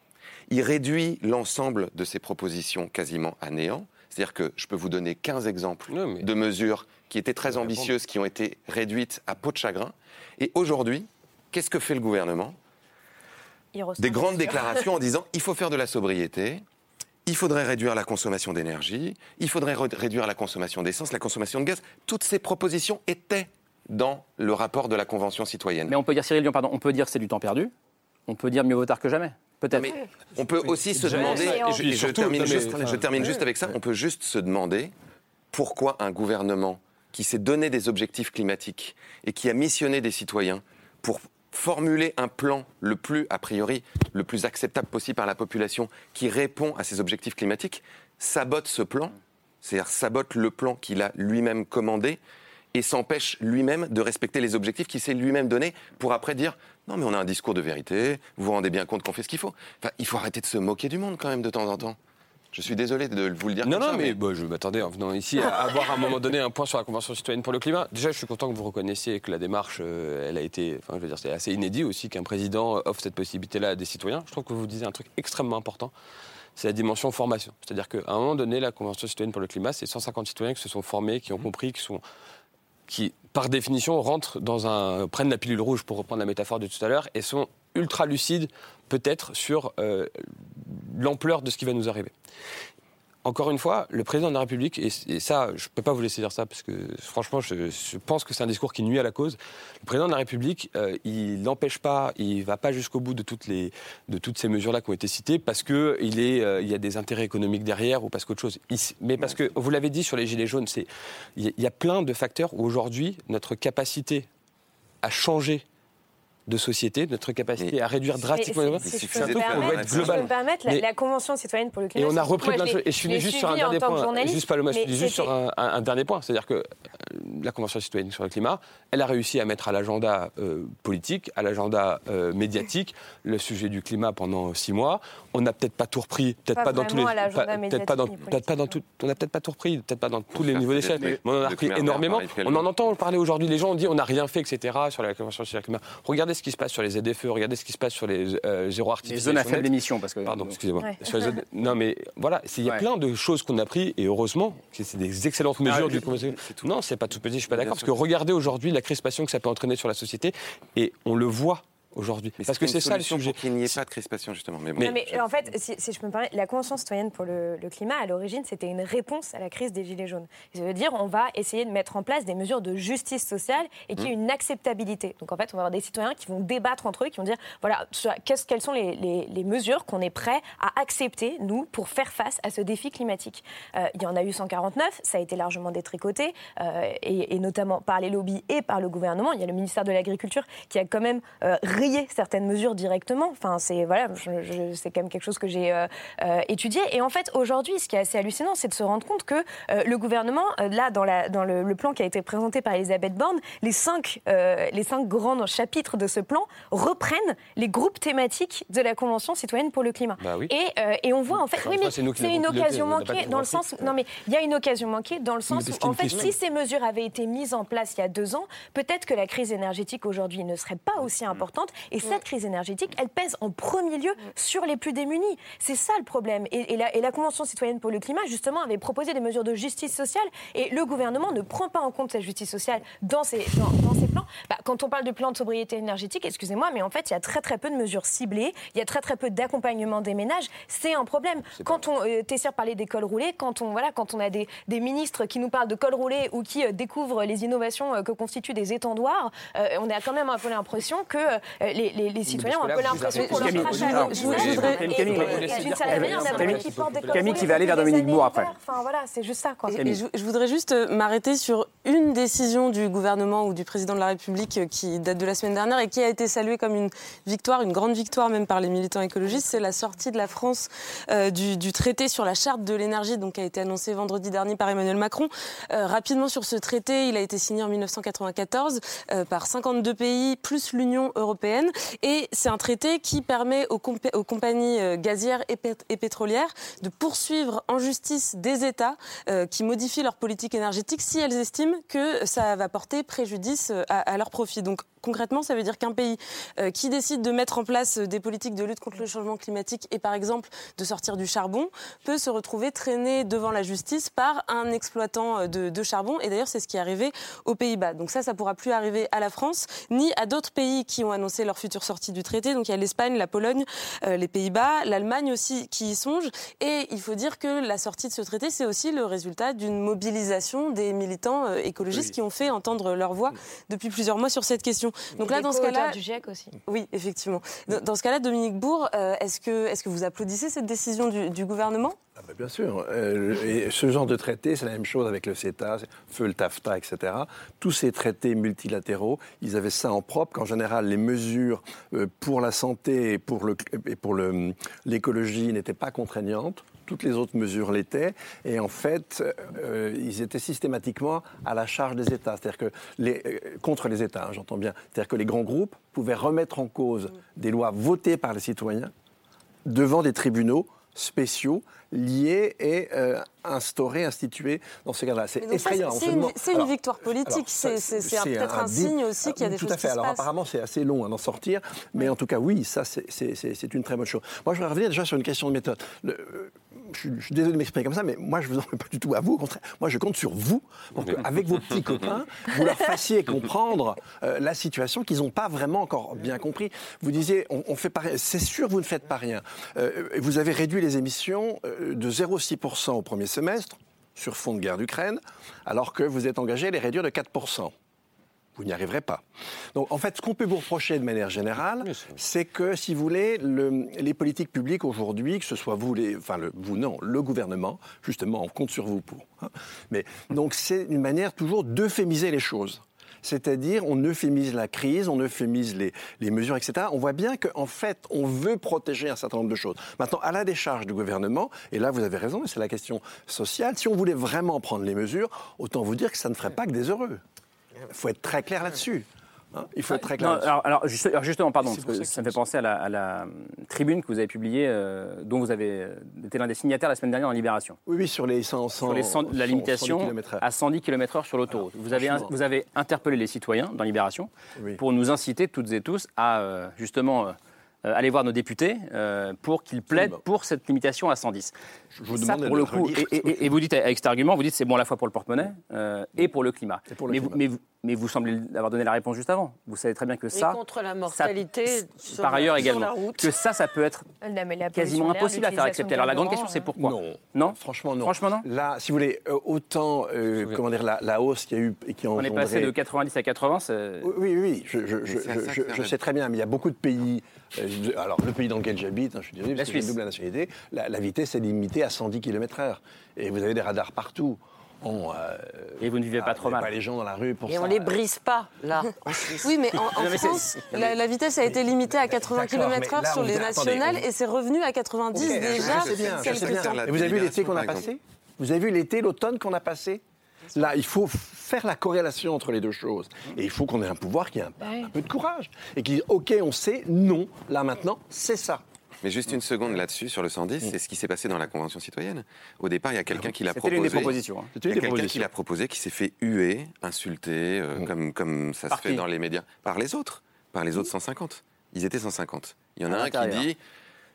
Il réduit l'ensemble de ces propositions quasiment à néant. C'est-à-dire que je peux vous donner 15 exemples de mesures qui étaient très ambitieuses, qui ont été réduites à peau de chagrin. Et aujourd'hui, qu'est-ce que fait le gouvernement? Des grandes déclarations en disant il faut faire de la sobriété, il faudrait réduire la consommation d'énergie, il faudrait réduire la consommation d'essence, la consommation de gaz. Toutes ces propositions étaient dans le rapport de la Convention citoyenne. Mais on peut dire, Cyril Dion, pardon, on peut dire que c'est du temps perdu. On peut dire mieux vaut tard que jamais. Peut-être. Mais on peut aussi se demander, et je, termine, juste, je termine juste avec ça, on peut juste se demander pourquoi un gouvernement qui s'est donné des objectifs climatiques et qui a missionné des citoyens pour formuler un plan le plus, a priori, le plus acceptable possible par la population qui répond à ces objectifs climatiques, sabote ce plan, c'est-à-dire sabote le plan qu'il a lui-même commandé et s'empêche lui-même de respecter les objectifs qu'il s'est lui-même donnés pour après dire non mais on a un discours de vérité, vous vous rendez bien compte qu'on fait ce qu'il faut. Il faut arrêter de se moquer du monde quand même de temps en temps. Je suis désolé de vous le dire. Non, non, mais, je m'attendais en venant ici à avoir à un moment donné un point sur la Convention citoyenne pour le climat. Déjà, je suis content que vous reconnaissiez que la démarche, euh, elle a été, enfin, je veux dire, c'est assez inédit aussi qu'un président offre cette possibilité-là à des citoyens. Je trouve que vous disiez un truc extrêmement important c'est la dimension formation. C'est-à-dire qu'à un moment donné, la Convention citoyenne pour le climat, c'est 150 citoyens qui se sont formés, qui ont compris, qui sont qui, par définition, rentrent dans un, prennent la pilule rouge, pour reprendre la métaphore de tout à l'heure, et sont ultra lucides, peut-être, sur euh, l'ampleur de ce qui va nous arriver encore une fois, le président de la République, et, ça, je ne peux pas vous laisser dire ça, parce que franchement, je, pense que c'est un discours qui nuit à la cause. Le président de la République, euh, il n'empêche pas, il ne va pas jusqu'au bout de toutes, les, de toutes ces mesures-là qui ont été citées, parce qu'il euh, y a des intérêts économiques derrière ou parce qu'autre chose. mais parce que, vous l'avez dit sur les Gilets jaunes, il y a plein de facteurs où aujourd'hui, notre capacité à changer de société, notre capacité à réduire drastiquement. C'est un truc qu'on être global. Si je permettre, la, la, Convention citoyenne pour le climat. Et on a repris plein de choses. Et je finis juste sur un dernier point. Juste pas le juste sur un, dernier point. C'est-à-dire que euh, la Convention citoyenne sur le climat, elle a réussi à mettre à l'agenda euh, politique, à l'agenda euh, médiatique, le sujet du climat pendant six mois. On n'a peut-être pas tout repris, peut-être pas, dans tous les, peut-être pas dans, peut-être pas dans tout, on n'a peut-être pas tout repris, peut-être pas dans tous les niveaux d'échelle, mais on en a repris énormément. On en entend parler aujourd'hui. Les gens ont dit on n'a rien fait, etc. Sur la Convention sur le climat. Regardez ce qui se passe sur les ZFE, regardez ce qui se passe sur les euh, zéro artificiels. Les zones à faible émission, parce que. Pardon, excusez-moi. Non, mais voilà, il y a plein de choses qu'on a pris, et heureusement, c'est des excellentes ah, mesures du Conseil. Non, c'est pas tout petit, je suis pas d'accord, parce que regardez aujourd'hui la crispation que ça peut entraîner sur la société, et on le voit aujourd'hui. Parce que c'est ça le sujet. Pour qu'il n'y ait pas de crispation, justement. Mais, bon. mais en fait, si, je peux me permettre, la Convention citoyenne pour le, climat, à l'origine, c'était une réponse à la crise des Gilets jaunes. Ça veut dire on va essayer de mettre en place des mesures de justice sociale et qui mmh. une acceptabilité. Donc en fait, on va avoir des citoyens qui vont débattre entre eux, qui vont dire voilà, quelles sont les, les, mesures qu'on est prêt à accepter, nous, pour faire face à ce défi climatique. Euh, il y en a eu 149, ça a été largement détricoté, euh, et, notamment par les lobbies et par le gouvernement. Il y a le ministère de l'Agriculture qui a quand même euh, certaines mesures directement. Enfin, c'est voilà, c'est quand même quelque chose que j'ai euh, euh, étudié. Et en fait, aujourd'hui, ce qui est assez hallucinant, c'est de se rendre compte que euh, le gouvernement, là, dans, la, dans le, plan qui a été présenté par Elisabeth Borne, les cinq, les cinq grands chapitres de ce plan reprennent les groupes thématiques de la Convention citoyenne pour le climat. Bah et, et, on voit en fait, oui, mais c'est une occasion manquée dans le sens, non mais il y a une occasion manquée dans le sens où en fait, si ces mesures avaient été mises en place il y a deux ans, peut-être que la crise énergétique aujourd'hui ne serait pas aussi importante. Et cette crise énergétique, elle pèse en premier lieu sur les plus démunis. C'est ça le problème. Et, la, Convention citoyenne pour le climat, justement, avait proposé des mesures de justice sociale. Et le gouvernement ne prend pas en compte cette justice sociale dans ses, dans, ses plans. Bah, quand on parle de plan de sobriété énergétique, excusez-moi, mais en fait, il y a très très peu de mesures ciblées. Il y a très très peu d'accompagnement des ménages. C'est un problème. Quand on, euh, Tessier parlait des cols roulés, quand on, voilà, quand on a des, des ministres qui nous parlent de cols roulés ou qui euh, découvrent les innovations euh, que constituent des étendoirs, on a quand même un peu l'impression que les, les, citoyens ont un peu l'impression qu'on leur crache à Je voudrais. Camille qui va aller vers Dominique Bourg après. Enfin voilà, c'est juste ça. Je voudrais juste euh, m'arrêter sur une décision du gouvernement ou du président de la République euh, qui date de la semaine dernière et qui a été saluée comme une victoire, une grande victoire même par les militants écologistes. C'est la sortie de la France euh, du, traité sur la charte de l'énergie, donc qui a été annoncé vendredi dernier par Emmanuel Macron. rapidement sur ce traité, il a été signé en 1994 par 52 pays plus l'Union européenne et c'est un traité qui permet aux, compagnies euh, gazières et, pétrolières de poursuivre en justice des États euh, qui modifient leur politique énergétique si elles estiment que ça va porter préjudice euh, à, leur profit. Concrètement, ça veut dire qu'un pays euh, qui décide de mettre en place euh, des politiques de lutte contre le changement climatique et par exemple de sortir du charbon peut se retrouver traîné devant la justice par un exploitant euh, de, charbon. Et d'ailleurs, c'est ce qui est arrivé aux Pays-Bas. Donc ça, ça pourra plus arriver à la France ni à d'autres pays qui ont annoncé leur future sortie du traité. Donc il y a l'Espagne, la Pologne, les Pays-Bas, l'Allemagne aussi qui y songe. Et il faut dire que la sortie de ce traité, c'est aussi le résultat d'une mobilisation des militants écologistes qui ont fait entendre leur voix depuis plusieurs mois sur cette question. Donc là, dans ce cas-là, du GIEC aussi. Oui, effectivement. Dans ce cas-là, Dominique Bourg, est-ce que, vous applaudissez cette décision du, gouvernement? Ah bah, Bien sûr. et ce genre de traité, c'est la même chose avec le CETA, feu le TAFTA, etc. Tous ces traités multilatéraux, ils avaient ça en propre qu'en général, les mesures pour la santé et pour l'écologie n'étaient pas contraignantes toutes les autres mesures l'étaient, et en fait, euh, ils étaient systématiquement à la charge des États, c'est-à-dire que les, euh, contre les États, hein, j'entends bien, c'est-à-dire que les grands groupes pouvaient remettre en cause des lois votées par les citoyens devant des tribunaux spéciaux liés et euh, instaurés, institués dans ces cas-là. C'est effrayant. C'est une, victoire politique. C'est peut-être un, signe aussi qu'il y a des tout choses à fait. alors apparemment, c'est assez long à en sortir, mais en tout cas, oui, ça, c'est une très bonne chose. Moi, je voudrais revenir déjà sur une question de méthode. Le, je, suis désolé de m'exprimer comme ça, mais moi, je ne vous en veux pas du tout à vous. Au contraire, moi, je compte sur vous pour qu'avec vos petits copains, vous leur fassiez comprendre euh, la situation qu'ils n'ont pas vraiment encore bien compris. Vous disiez, on, fait pas C'est sûr, vous ne faites pas rien. Euh, vous avez réduit les émissions euh, de 0,6% au premier semestre sur fond de guerre d'Ukraine, alors que vous êtes engagé à les réduire de 4% vous n'y arriverez pas. Donc en fait, ce qu'on peut vous reprocher de manière générale, c'est que, si vous voulez, les politiques publiques aujourd'hui, que ce soit vous, les, enfin le, vous non, le gouvernement, justement, on compte sur vous pour. Hein. mais donc c'est une manière toujours d'euphémiser les choses. C'est-à-dire, on euphémise la crise, on euphémise les, mesures, etc. On voit bien qu'en fait, on veut protéger un certain nombre de choses. Maintenant, à la décharge du gouvernement, et là vous avez raison, c'est la question sociale, si on voulait vraiment prendre les mesures, autant vous dire que ça ne ferait pas que des heureux. Il faut être très clair là-dessus. Hein. il faut être très clair. alors, justement, pardon, ça, me fait penser à la, tribune que vous avez publiée, euh, dont vous avez euh, été l'un des signataires la semaine dernière en Libération. Oui, oui, sur les 100, sur les la limitation à 110 km/h sur l'autoroute. Vous avez, vous avez interpellé les citoyens dans Libération pour nous inciter toutes et tous à euh, justement euh, aller voir nos députés euh, pour qu'ils plaident pour cette limitation à 110. Je vous demande pour le coup, et, vous dites avec cet argument, vous dites c'est bon à la fois pour le porte-monnaie euh, et pour le climat. mais, Vous, mais, vous, semblez avoir donné la réponse juste avant. Vous savez très bien que ça. contre la mortalité. par ailleurs également. Que ça, ça peut être quasiment impossible à faire accepter. Alors la grande question, c'est pourquoi? Non. Non? Franchement, non. Franchement, non? Là, si vous voulez, autant, comment dire, la, hausse qu'il y a eu et qui On est passé de 90 à 80. Oui, oui, je, je sais très bien, mais il y a beaucoup de pays euh, alors, le pays dans lequel j'habite, hein, je suis désolé, parce que j'ai double nationalité, la, vitesse est limitée à 110 km/h. Et vous avez des radars partout. Euh, et vous ne vivez pas trop mal. Pas les gens dans la rue pour et on les brise pas, là. oui, mais en, France, la, vitesse a été limitée à 80 km/h sur les nationales et c'est revenu à 90 déjà. Bien, Et vous avez vu l'été qu'on a passé? Vous avez vu l'été, l'automne qu'on a passé? Là, il faut faire la corrélation entre les deux choses. Et il faut qu'on ait un pouvoir qui ait un, peu de courage. Et qui dit, OK, on sait, non, là maintenant, c'est ça. Mais juste une seconde là-dessus, sur le 110, c'est ce qui s'est passé dans la Convention citoyenne. Au départ, il y a quelqu'un qui l'a proposé. C'était une des propositions. Hein. Il y a quelqu'un qui l'a proposé, qui s'est fait huer, insulter, euh, mm. comme, comme ça se fait dans les médias, par les autres, par les autres 150. Ils étaient 150. Il y en a un qui dit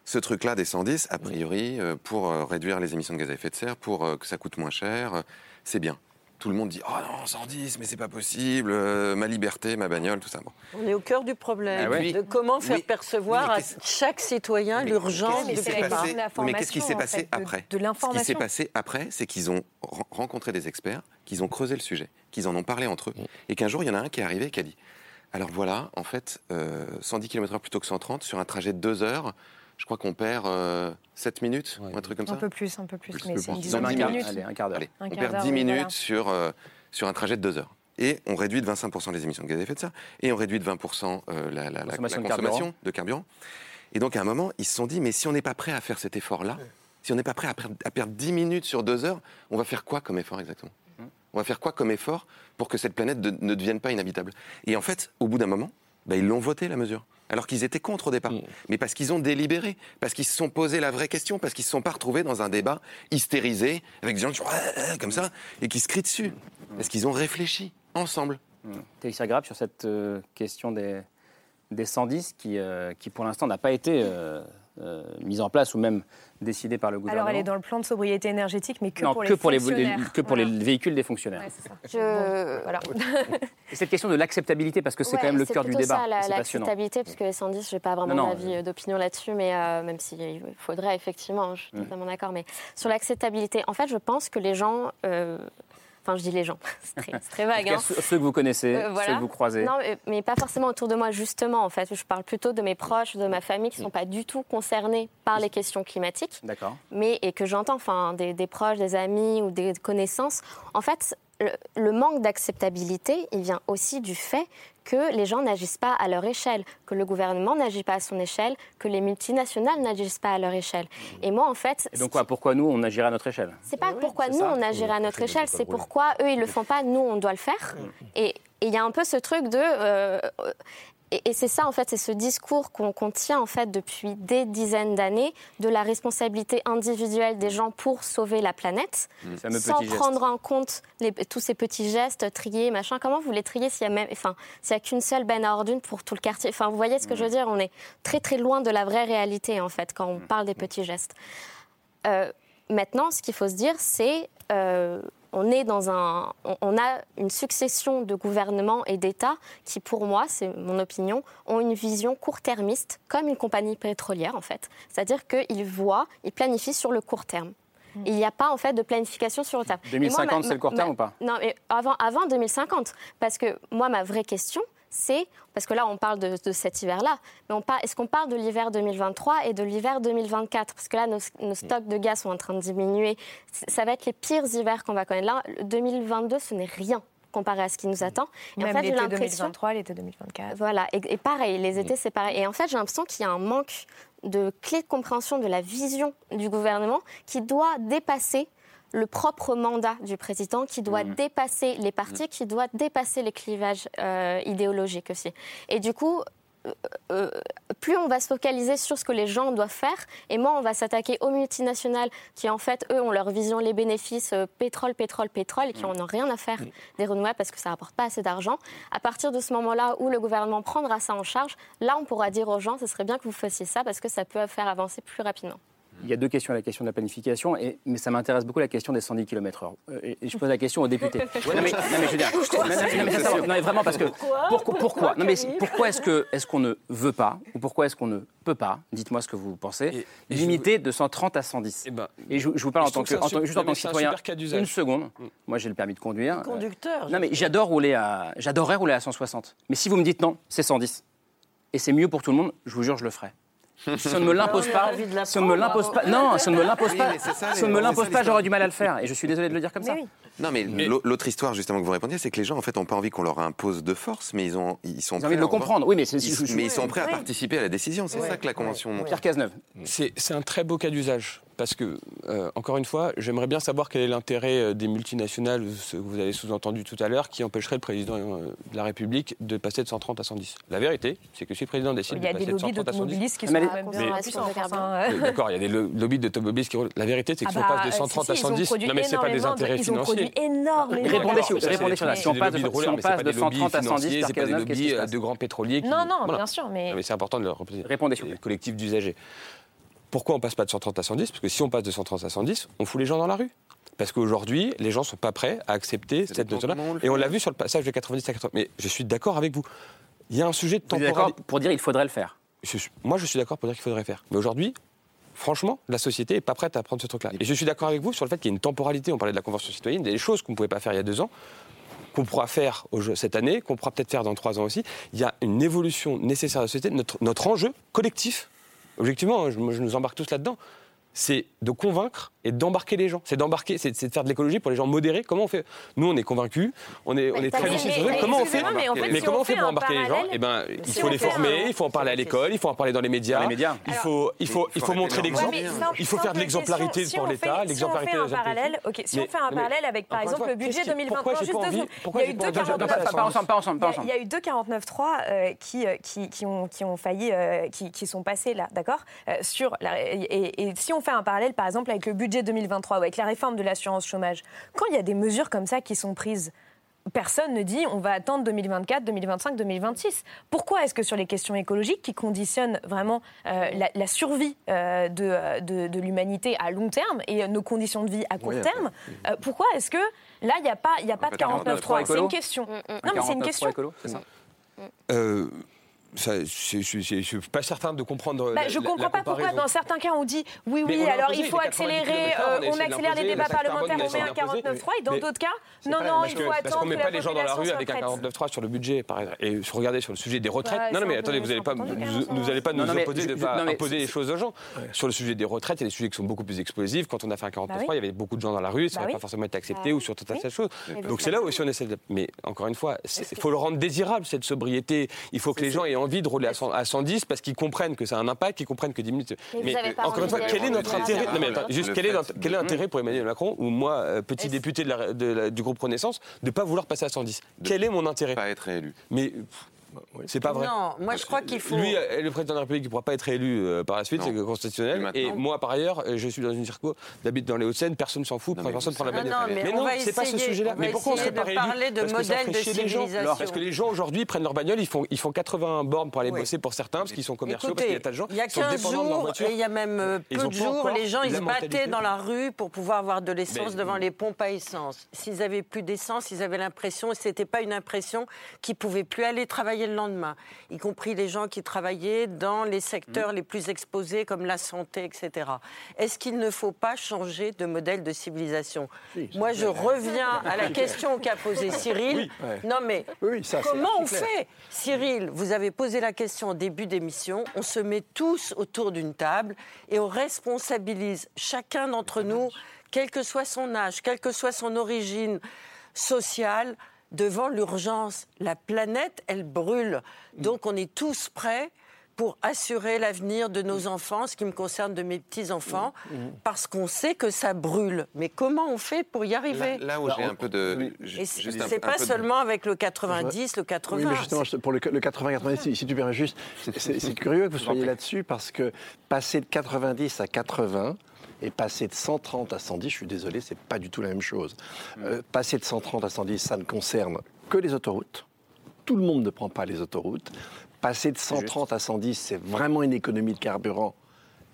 ce truc-là des 110, a priori, euh, pour euh, réduire les émissions de gaz à effet de serre, pour que ça coûte moins cher, c'est bien tout le monde dit Oh non, 110, mais c'est pas possible, euh, ma liberté, ma bagnole, tout ça. On est au cœur du problème. Ah de comment faire percevoir à chaque citoyen l'urgence du climat. Mais qu'est-ce qui s'est passé après Ce qui s'est passé après, c'est qu'ils ont rencontré des experts, qu'ils ont creusé le sujet, qu'ils en ont parlé entre eux, et qu'un jour, il y en a un qui est arrivé et qui a dit Alors voilà, en fait, 110 km/h plutôt que 130 sur un trajet de deux heures je crois qu'on perd 7 euh, minutes, un truc comme ça. Un peu plus, un peu plus, mais c'est une dizaine de minutes. Allez, un quart d'heure. On perd 10 minutes sur, euh, sur un trajet de 2 heures. Et on réduit de 25% les émissions de gaz à effet de serre, et on réduit de 20% euh, la, la, consommation, de, carburant. Et donc à un moment, ils se sont dit, mais si on n'est pas prêt à faire cet effort-là, si on n'est pas prêt à, à, perdre 10 minutes sur 2 heures, on va faire quoi comme effort exactement? Hum. On va faire quoi comme effort pour que cette planète ne devienne pas inhabitable? Et en fait, au bout d'un moment, bah, ils l'ont voté la mesure alors qu'ils étaient contre au départ. Mm. Mais parce qu'ils ont délibéré, parce qu'ils se sont posé la vraie question, parce qu'ils ne se sont pas retrouvés dans un débat hystérisé, avec des gens qui comme ça, et qui se crient dessus. Parce qu'ils ont réfléchi ensemble. Mmh. grave sur cette euh, question des, des 110 qui, euh, qui pour l'instant, n'a pas été euh, mise en place ou même décidée par le gouvernement. Alors elle est dans le plan de sobriété énergétique, mais que pour les pour que pour les véhicules des fonctionnaires. Je... Voilà. Et cette question de l'acceptabilité, parce que c'est quand même le cœur du débat. C'est l'acceptabilité, parce que les 110, je n'ai pas vraiment d'avis d'opinion là-dessus, mais même s'il faudrait effectivement, je suis mm. totalement d'accord, mais sur l'acceptabilité, en fait, je pense que les gens Enfin, je dis les gens, c'est très, vague. Hein. Ceux que vous connaissez, euh, ceux que vous croisez. Non, mais pas forcément autour de moi, justement, en fait. Je parle plutôt de mes proches, de ma famille, qui ne sont pas du tout concernés par les questions climatiques. D'accord. Mais, et que j'entends, enfin, des, des, proches, des amis ou des connaissances. En fait, le, manque d'acceptabilité, il vient aussi du fait que les gens n'agissent pas à leur échelle, que le gouvernement n'agit pas à son échelle, que les multinationales n'agissent pas à leur échelle. Et moi, en fait... donc quoi, pourquoi nous, on agirait à notre échelle? C'est pas pourquoi nous, on agirait à notre échelle, c'est pourquoi eux, ils le font pas, nous, on doit le faire. Et il y a un peu ce truc de... Euh, et, c'est ça, en fait, c'est ce discours qu'on tient, en fait, depuis des dizaines d'années, de la responsabilité individuelle des gens pour sauver la planète, sans prendre en compte tous ces petits gestes, trier, machin. Comment vous les triez s'il y a même, enfin, s'il y a qu'une seule benne à ordures pour tout le quartier? Enfin, vous voyez ce que je veux dire? On est très, très loin de la vraie réalité, en fait, quand on parle des petits gestes. Euh, maintenant, ce qu'il faut se dire, c'est euh, on est dans un, on a une succession de gouvernements et d'États qui, pour moi, c'est mon opinion, ont une vision court-termiste, comme une compagnie pétrolière en fait. C'est-à-dire qu'ils voient, ils planifient sur le court terme. Mm. Il n'y a pas en fait de planification sur le terme. 2050, c'est le court terme ou pas? Non, mais avant, avant 2050. Parce que moi, ma vraie question, c'est, parce que là on parle de, cet hiver-là, mais est-ce qu'on parle de l'hiver 2023 et de l'hiver 2024 Parce que là nos, stocks de gaz sont en train de diminuer. Ça va être les pires hivers qu'on va connaître. Là, 2022, ce n'est rien comparé à ce qui nous attend. Et Même en fait, l'été 2023, l'été 2024. Voilà, et, pareil, les étés, c'est pareil. Et en fait, j'ai l'impression qu'il y a un manque de clé de compréhension de la vision du gouvernement qui doit dépasser le propre mandat du président qui doit mmh. dépasser les partis, mmh. qui doit dépasser les clivages euh, idéologiques aussi. Et du coup, euh, euh, plus on va se focaliser sur ce que les gens doivent faire, et moins on va s'attaquer aux multinationales qui, en fait, eux, ont leur vision, les bénéfices, pétrole, pétrole, pétrole, et qui n'en mmh. ont rien à faire des renouvelables parce que ça ne rapporte pas assez d'argent. À partir de ce moment-là où le gouvernement prendra ça en charge, là, on pourra dire aux gens, ce serait bien que vous fassiez ça parce que ça peut faire avancer plus rapidement. Il y a deux questions. La question de la planification, et, mais ça m'intéresse beaucoup la question des 110 km/h. Et, je pose la question aux députés. non, mais, je veux dire, non, mais, vraiment parce que pourquoi, pourquoi, non mais pourquoi est-ce que est-ce qu'on ne veut pas ou pourquoi est-ce qu'on ne peut pas Dites-moi ce que vous pensez. limiter de 130 à 110. Et, ben, et je, vous parle en tant que, en, juste en tant que citoyen. Une seconde. Mm. Moi, j'ai le permis de conduire. Conducteur. Non mais j'adore rouler à, j'adorerais rouler à 160. Mais si vous me dites non, c'est 110 et c'est mieux pour tout le monde, je vous jure, je le ferai. Si on ne me l'impose pas, si on ne me l'impose pas, non, si on ne me l'impose pas, si on ne me l'impose pas, j'aurais du mal à le faire. Et je suis désolé de le dire comme ça. Non, mais, l'autre histoire justement que vous répondiez, c'est que les gens en fait n'ont pas envie qu'on leur impose de force, mais ils ont, ils sont. Ils ont envie de le comprendre. Oui, mais ils, mais ils sont prêts à participer à la décision. C'est ça que la convention. Pierre Cazeneuve. C'est un très beau cas d'usage parce que, euh, encore une fois, j'aimerais bien savoir quel est l'intérêt euh, des multinationales, ce que vous avez sous-entendu tout à l'heure, qui empêcherait le président euh, de la République de passer de 130 à 110. La vérité, c'est que si le président décide de passer de 130 à 110... qui sont mais, D'accord, il y a des lobbies d'automobilistes qui... La vérité, c'est que si on passe de 130 à 110... Non, mais c'est pas des intérêts financiers. Répondez sur ça. Si on passe de 130 à 110, c'est pas des lobbies de grands pétroliers Non, non, bien sûr, mais... c'est important de le répondre. Répondez sur le collectif d'usagers. Pourquoi on passe pas de 130 à 110 Parce que si on passe de 130 à 110, on fout les gens dans la rue. Parce qu'aujourd'hui, les gens ne sont pas prêts à accepter cette notion-là. Et on l'a vu sur le passage de 90 à 80. Mais je suis d'accord avec vous. Il y a un sujet de temporalité. pour dire qu'il faudrait le faire? Moi, je suis d'accord pour dire qu'il faudrait le faire. Mais aujourd'hui, franchement, la société n'est pas prête à prendre ce truc-là. Et je suis d'accord avec vous sur le fait qu'il y a une temporalité. On parlait de la Convention citoyenne, des choses qu'on ne pouvait pas faire il y a deux ans qu'on pourra faire cette année, qu'on pourra peut-être faire dans trois ans aussi. Il y a une évolution nécessaire de la société. Notre, enjeu collectif, objectivement, hein, je nous embarque tous là-dedans, c'est de convaincre et d'embarquer les gens. C'est d'embarquer, c'est de faire de l'écologie pour les gens modérés. Comment on fait? Nous, on est convaincus, on est, on est très lucide Comment on fait Mais, comment on fait pour embarquer les gens? Eh ben, il faut les former, il faut en parler à l'école, il faut en parler dans les médias. Il faut, il faut, il faut montrer l'exemple. Il faut faire de l'exemplarité pour l'État, l'exemplarité Si on fait un parallèle, ok, si on fait un parallèle avec par exemple le budget 2023, juste deux Il y a eu deux 49.3 Il y a eu deux 49.3 qui qui ont qui ont failli, qui sont passés là, d'accord? Sur et si on fait un parallèle, par exemple, avec le budget 2023 ou avec la réforme de l'assurance chômage, quand il y a des mesures comme ça qui sont prises, personne ne dit on va attendre 2024, 2025, 2026. Pourquoi est-ce que sur les questions écologiques qui conditionnent vraiment euh, la, survie euh, de, de, l'humanité à long terme et nos conditions de vie à court terme, euh, pourquoi est-ce que là, il n'y a pas, y a pas de 49.3 C'est une question. Mm, mm. Non, mais c'est une question. Écolo, ça je ne suis pas certain de comprendre. Bah, je ne comprends pas pourquoi, dans certains cas, on dit oui, oui, alors il faut accélérer, euh, on, accélère les débats parlementaires, on met un 49.3, et dans d'autres cas, non, non, il faut attendre. Parce qu'on ne met pas les gens dans la rue avec un 49.3 sur le budget, par exemple. Et regardez sur le sujet des retraites. non, non, mais attendez, vous n'allez pas, nous allez pas nous opposer de ne pas imposer les choses aux gens. Sur le sujet des retraites, il y a des sujets qui sont beaucoup plus explosifs. Quand on a fait un 49.3, bah il y avait beaucoup de gens dans la rue, ça n'aurait pas forcément été accepté ou sur tout un tas de choses. Donc c'est là aussi on essaie de. Mais encore une fois, il faut le rendre désirable, cette sobriété. Il faut que les gens aient envie de rouler à 110 parce qu'ils comprennent que ça a un impact, qu'ils comprennent que 10 minutes. Mais, encore une fois, quel est notre intérêt Non, mais juste quel est, quel est l'intérêt pour Emmanuel Macron ou moi, euh, petit député de du groupe Renaissance, de ne pas vouloir passer à 110 Quel est mon intérêt? Pas être réélu. Mais c'est pas vrai. Non, moi je crois qu'il faut. Lui, le président de la République, il ne pourra pas être élu euh, par la suite, c'est constitutionnel. Et moi, par ailleurs, euh, je suis dans une circo, j'habite dans les Hauts-de-Seine, personne s'en fout, personne prend la bagnole. Mais, mais, non, c'est pas ce sujet-là. Mais pourquoi on ne pas parler de modèle de civilisation Parce que les gens aujourd'hui prennent leur bagnole, ils font, ils font 80 bornes pour aller bosser pour certains, parce qu'ils sont commerciaux, parce qu'il y a tas de gens. Il y a 15 jours, et il y a même euh, peu de jours, les gens ils se battaient dans la rue pour pouvoir avoir de l'essence devant les pompes à essence. S'ils avaient plus d'essence, ils avaient l'impression, et c'était pas une impression, qu'ils pouvaient plus aller travailler le lendemain y compris les gens qui travaillaient dans les secteurs mmh. les plus exposés comme la santé, etc. Est-ce qu'il ne faut pas changer de modèle de civilisation? Moi, je reviens à la question qu'a posée Cyril. Non, mais comment on fait? Cyril, vous avez posé la question au début d'émission. On se met tous autour d'une table et on responsabilise chacun d'entre nous, quel que soit son âge, quelle que soit son origine sociale, devant l'urgence. La planète, elle brûle. Donc on est tous prêts pour assurer l'avenir de nos enfants, ce qui me concerne de mes petits-enfants, parce qu'on sait que ça brûle. Mais comment on fait pour y arriver? Là, où j'ai un peu de... C'est pas seulement avec le 90, le 80. Oui, mais justement, pour le, 80-90, si tu permets juste, c'est curieux que vous soyez là-dessus, parce que passer de 90 à 80, et passer de 130 à 110, je suis désolé, c'est pas du tout la même chose. Euh, passer de 130 à 110, ça ne concerne que les autoroutes. Tout le monde ne prend pas les autoroutes. Passer de 130 à 110, c'est vraiment une économie de carburant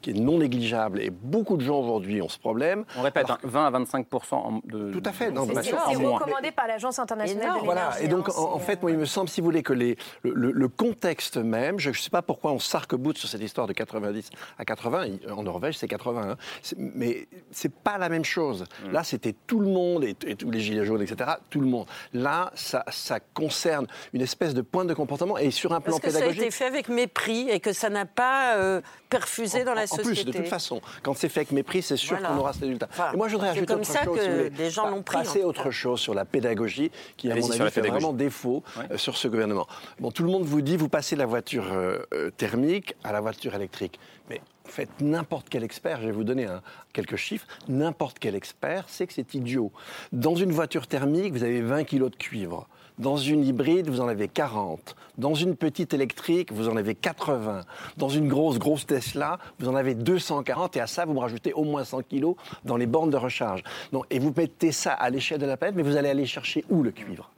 qui est non négligeable et beaucoup de gens aujourd'hui ont ce problème. On répète, 20 hein, à 25% de Tout à fait. C'est recommandé par l'Agence internationale de. Voilà. Et donc, en, fait, moi, il me semble, si vous voulez, que les, le, contexte même, je ne sais pas pourquoi on s'arc-boute sur cette histoire de 90 à 80. En Norvège, c'est 80. Hein. Mais c'est pas la même chose. Mm. Là, c'était tout le monde et, tous les gilets jaunes, etc. Tout le monde. Là, ça, ça concerne une espèce de point de comportement et sur un plan pédagogique. Parce que ça a été fait avec mépris et que ça n'a pas euh, perfusé dans la en plus, de toute façon, quand c'est fait avec mépris, c'est sûr qu'on aura ce résultat. et moi, je voudrais ajouter autre chose. Que des gens l'ont pris. Passer autre chose sur la pédagogie, qui, à mon avis, fait vraiment défaut euh, sur ce gouvernement. Bon, tout le monde vous dit, vous passez de la voiture euh, euh, thermique à la voiture électrique. Mais faites n'importe quel expert, je vais vous donner quelques chiffres, n'importe quel expert sait que c'est idiot. Dans une voiture thermique, vous avez 20 kg de cuivre. Dans une hybride, vous en avez 40. Dans une petite électrique, vous en avez 80. Dans une grosse, grosse Tesla, vous en avez 240. Et à ça, vous me rajoutez au moins 100 kilos dans les bornes de recharge. et vous mettez ça à l'échelle de la planète, mais vous allez aller chercher où le cuivre?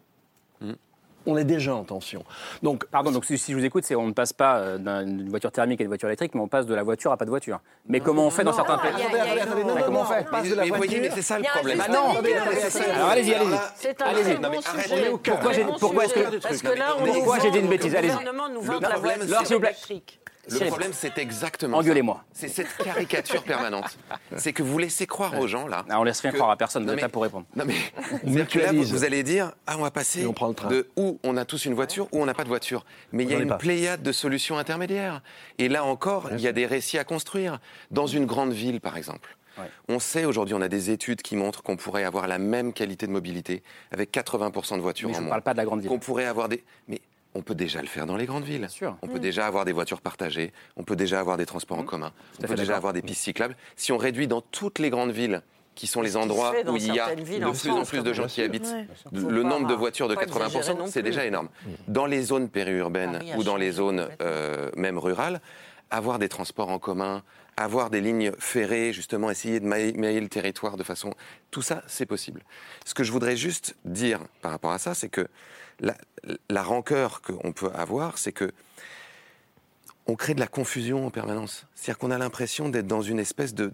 Hmm on est déjà en tension. Donc, Pardon, donc si, je vous écoute, c'est on ne passe pas euh, d'une voiture thermique à une voiture électrique, mais on passe de la voiture à pas de voiture. Mais comment on fait dans certains pays Comment on fait passe de la voiture. Mais c'est ça le problème. Ah non Alors allez-y, allez-y. C'est un allez Pourquoi j'ai pourquoi est-ce que pourquoi j'ai dit une bêtise Allez-y. Le problème, s'il vous plaît. Le problème, c'est exactement. Engueulez-moi. C'est cette caricature permanente. C'est que vous laissez croire aux gens, là. Ah, on laisse rien croire à personne, vous n'êtes pas pour répondre. Non, mais. là, vous, allez dire, ah, on va passer de où on a tous une voiture, où on n'a pas de voiture. Mais il y a une pléiade de solutions intermédiaires. Et là encore, il y a des récits à construire. Dans une grande ville, par exemple. On sait aujourd'hui, on a des études qui montrent qu'on pourrait avoir la même qualité de mobilité avec 80% de voitures mais en je ne parle pas de la grande ville. Qu'on pourrait avoir des. Mais on peut déjà le faire dans les grandes villes. On peut mm. déjà avoir des voitures partagées, on peut déjà avoir des transports en mm. commun, on peut déjà avoir des pistes cyclables. Si on réduit dans toutes les grandes villes qui sont les endroits où il y a de plus en plus de gens qui habitent. Le nombre de voitures de 80%, c'est déjà énorme. Mm. Dans les zones périurbaines ou dans les zones euh, même rurales, avoir des transports en commun, avoir des lignes ferrées, justement, essayer de mailler le territoire de façon... Tout ça, c'est possible. Ce que je voudrais juste dire par rapport à ça, c'est que la, rancœur qu'on peut avoir, c'est que on crée de la confusion en permanence. C'est-à-dire qu'on a l'impression d'être dans une espèce de,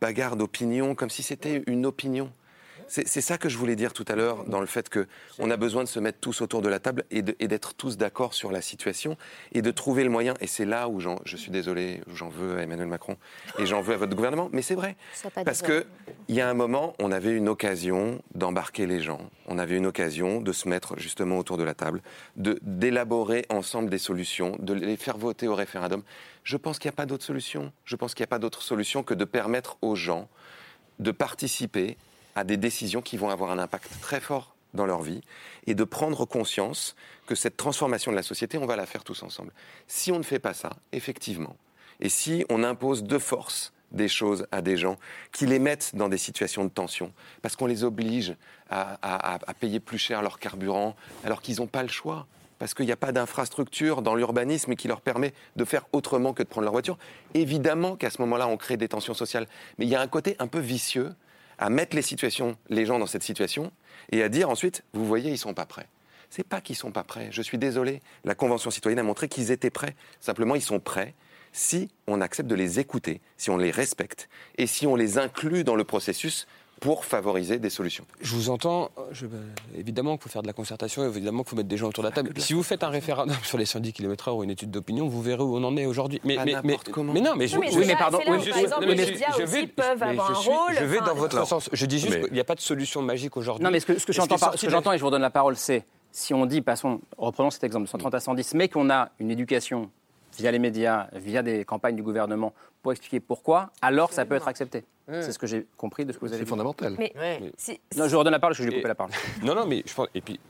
bagarre d'opinion, comme si c'était une opinion. C'est ça que je voulais dire tout à l'heure dans le fait qu'on a besoin de se mettre tous autour de la table et d'être tous d'accord sur la situation et de trouver le moyen. Et c'est là où je suis désolé, j'en veux à Emmanuel Macron et j'en veux à votre gouvernement, mais c'est vrai. Parce qu'il y a un moment, on avait une occasion d'embarquer les gens, on avait une occasion de se mettre justement autour de la table, d'élaborer ensemble des solutions, de les faire voter au référendum. Je pense qu'il n'y a pas d'autre solution. Je pense qu'il n'y a pas d'autre solution que de permettre aux gens de participer à des décisions qui vont avoir un impact très fort dans leur vie et de prendre conscience que cette transformation de la société, on va la faire tous ensemble. Si on ne fait pas ça, effectivement, et si on impose de force des choses à des gens qui les mettent dans des situations de tension, parce qu'on les oblige à, payer plus cher leur carburant, alors qu'ils n'ont pas le choix, parce qu'il n'y a pas d'infrastructure dans l'urbanisme qui leur permet de faire autrement que de prendre leur voiture. Évidemment qu'à ce moment-là, on crée des tensions sociales, mais il y a un côté un peu vicieux à mettre les situations, les gens dans cette situation, et à dire ensuite, vous voyez, ils sont pas prêts. C'est pas qu'ils sont pas prêts. Je suis désolé. La Convention citoyenne a montré qu'ils étaient prêts. Simplement, ils sont prêts si on accepte de les écouter, si on les respecte et si on les inclut dans le processus pour favoriser des solutions. Je vous entends. Je, évidemment qu'il faut faire de la concertation, évidemment qu'il faut mettre des gens autour de la table. Si vous faites un référendum sur les 110 km/h ou une étude d'opinion, vous verrez où on en est aujourd'hui. Mais, mais, mais, comment. mais non, mais je, oui, mais, pardon. Là, par exemple, les médias je, vais, peuvent avoir un rôle. Je vais dans votre sens. Je dis juste qu'il n'y a pas de solution magique aujourd'hui. Non, mais ce que, ce que j'entends et je vous redonne la parole, c'est si on dit, passons, reprenons cet exemple de 130 à 110, mais qu'on a une éducation via les médias, via des campagnes du gouvernement, pour expliquer pourquoi, alors ça peut être accepté. C'est ce que j'ai compris de ce que vous avez dit. C'est fondamental. Mais, non, je redonne la parole parce que je lui ai coupé la parole. non, non, mais je pense. Et puis,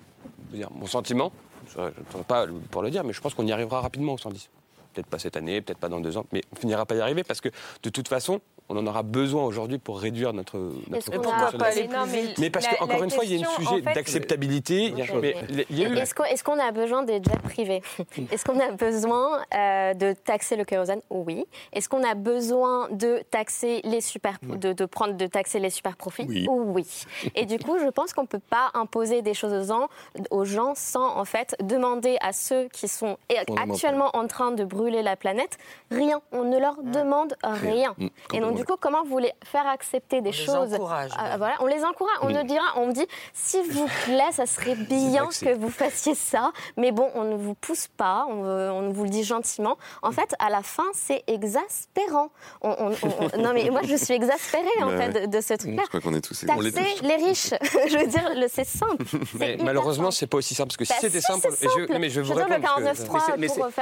dire, mon sentiment, je ne pas pour le dire, mais je pense qu'on y arrivera rapidement au 110. Peut-être pas cette année, peut-être pas dans deux ans, mais on finira pas y arriver parce que de toute façon, on en aura besoin aujourd'hui pour réduire notre, notre pourquoi pas plus vite Mais parce qu'encore une fois, il y a un sujet d'acceptabilité. Est-ce qu'on a besoin des jets privés Est-ce qu'on a besoin euh, de taxer le kérosène? Oui. Est-ce qu'on a besoin de taxer les super, de, de, prendre, de taxer les super profits? Oui. oui. Et du coup, je pense qu'on ne peut pas imposer des choses aux gens, aux gens sans en fait demander à ceux qui sont actuellement en train de brûler la planète rien. On ne leur demande rien. Mm. Et donc, du coup, comment vous voulez faire accepter des choses les encourage, euh, Voilà, on les encourage. On nous dira, on me dit, s'il vous plaît, ça serait bien que vous fassiez ça, mais bon, on ne vous pousse pas, on, on vous le dit gentiment. En fait, à la fin, c'est exaspérant. non, mais moi, je suis exaspérée en fait de, ce truc-là. Je crois qu'on est tous. Taxer les, les riches, je veux dire, c'est simple. Mais malheureusement, c'est pas aussi simple parce que si bah, c'était simple, simple. Je, mais je vais vous répondre.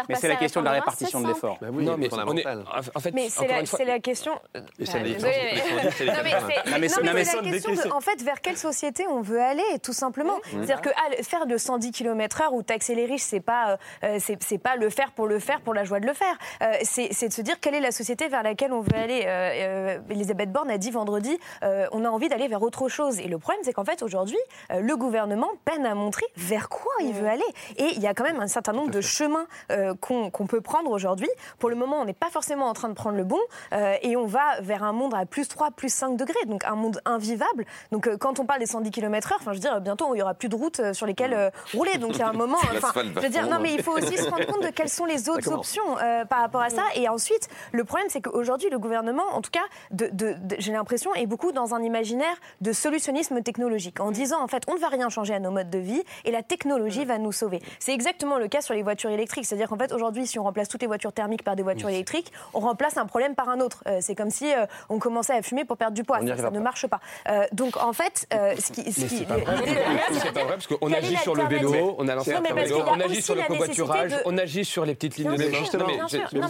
Mais c'est la question de la répartition de l'effort. Bah non, mais en fait, c'est la question et ça En fait, vers quelle société on veut aller, tout simplement. C'est-à-dire que faire de 110 km/h ou taxer les riches, c'est pas, euh, c'est pas le faire pour le faire, pour la joie de le faire. Euh, c'est de se dire quelle est la société vers laquelle on veut aller. Euh, Elisabeth Borne a dit vendredi, on a envie d'aller vers autre chose. Et le problème, c'est qu'en fait, aujourd'hui, le gouvernement peine à montrer vers quoi il veut aller. Et il y a quand même un certain nombre de chemins qu'on peut prendre aujourd'hui. Pour le moment, on n'est pas forcément en train de prendre le bon. et on va vers un monde à plus 3, plus 5 degrés, donc un monde invivable. Donc euh, quand on parle des 110 km/h, enfin je veux dire, bientôt il y aura plus de routes euh, sur lesquelles euh, rouler. Donc il y a un moment, enfin, je veux dire, non mais il faut aussi se rendre compte de quelles sont les autres options par rapport à ça. Et ensuite, le problème c'est qu'aujourd'hui le gouvernement, en tout cas, de, j'ai l'impression, est beaucoup dans un imaginaire de solutionnisme technologique, en disant en fait on ne va rien changer à nos modes de vie et la technologie va nous sauver. C'est exactement le cas sur les voitures électriques, c'est-à-dire qu'en fait aujourd'hui si on remplace toutes les voitures thermiques par des voitures électriques, on remplace un problème par un autre. c'est comme si euh, on commençait à fumer pour perdre du poids. Ça, ne marche pas. Euh, donc en fait, euh, ce qui. Ce c'est pas, vrai parce qu'on agit sur le vélo, on a lancé on agit sur le covoiturage, on agit sur les petites lignes de. Justement,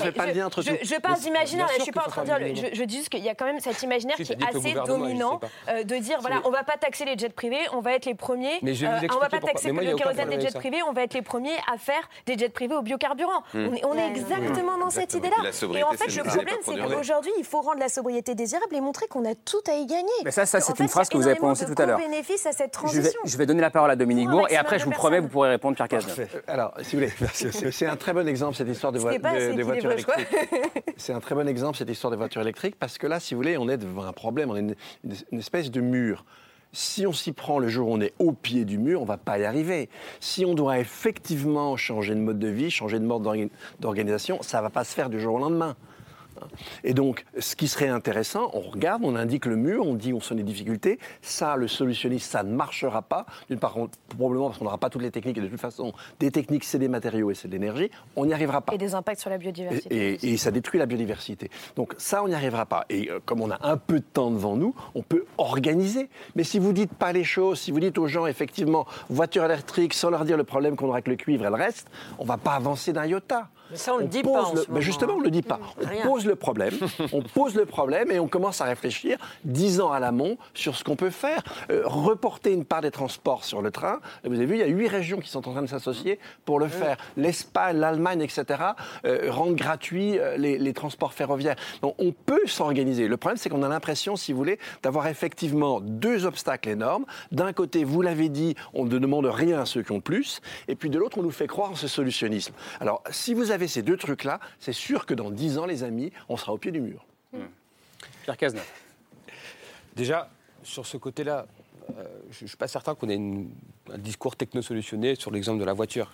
mais pas lien entre. Je parle d'imaginaire, je ne suis pas en train de dire. Je dis juste qu'il y a quand même cet imaginaire qui est assez dominant de dire voilà, on ne va pas taxer les jets privés, on va être les premiers. On ne va pas taxer le kérosène des jets privés, on va être les premiers à faire des jets privés au biocarburant. On est exactement dans cette idée-là. Et en fait, le problème, c'est qu'aujourd'hui, il faut rendre la sobriété désirable et montrer qu'on a tout à y gagner. Mais ça, ça c'est une phrase que vous avez prononcée tout à l'heure. bénéfice à cette transition. Je vais, donner la parole à Dominique Bourg et après, je vous promets, vous pourrez répondre, Pierre Cazeneuve. Alors, si vous voulez, c'est un très bon exemple, cette histoire de, voitures électriques. C'est un très bon exemple, cette histoire de voitures électriques, parce que là, si vous voulez, on est devant un problème, on est une, une espèce de mur. Si on s'y prend le jour où on est au pied du mur, on ne va pas y arriver. Si on doit effectivement changer de mode de vie, changer de mode d'organisation, ça ne va pas se faire du jour au lendemain. Et donc, ce qui serait intéressant, on regarde, on indique le mur, on dit on sont des difficultés. Ça, le solutionniste, ça ne marchera pas. D'une part, probablement parce qu'on n'aura pas toutes les techniques. Et de toute façon, des techniques, c'est des matériaux et c'est de l'énergie. On n'y arrivera pas. Et des impacts sur la biodiversité. Et, ça détruit la biodiversité. Donc ça, on n'y arrivera pas. Et euh, comme on a un peu de temps devant nous, on peut organiser. Mais si vous dites pas les choses, si vous dites aux gens, effectivement, voiture électrique, sans leur dire le problème qu'on aura avec le cuivre et le reste, on ne va pas avancer d'un iota. Mais ça, on ne le dit pas. justement, on ne le dit pas. On pose le problème, on pose le problème et on commence à réfléchir dix ans à l'amont sur ce qu'on peut faire. Euh, reporter une part des transports sur le train. Vous avez vu, il y a huit régions qui sont en train de s'associer pour le faire. L'Espagne, l'Allemagne, etc. Euh, rendent gratuits euh, les, transports ferroviaires. Donc on peut s'organiser. Le problème, c'est qu'on a l'impression, si vous voulez, d'avoir effectivement deux obstacles énormes. D'un côté, vous l'avez dit, on ne demande rien à ceux qui ont plus. Et puis de l'autre, on nous fait croire en ce solutionnisme. Alors, si vous avez ces deux trucs-là, c'est sûr que dans dix ans, les amis, on sera au pied du mur. Mmh. Pierre Cazeneuve. Déjà, sur ce côté-là, euh, je ne suis pas certain qu'on ait un discours technosolutionné sur l'exemple de la voiture.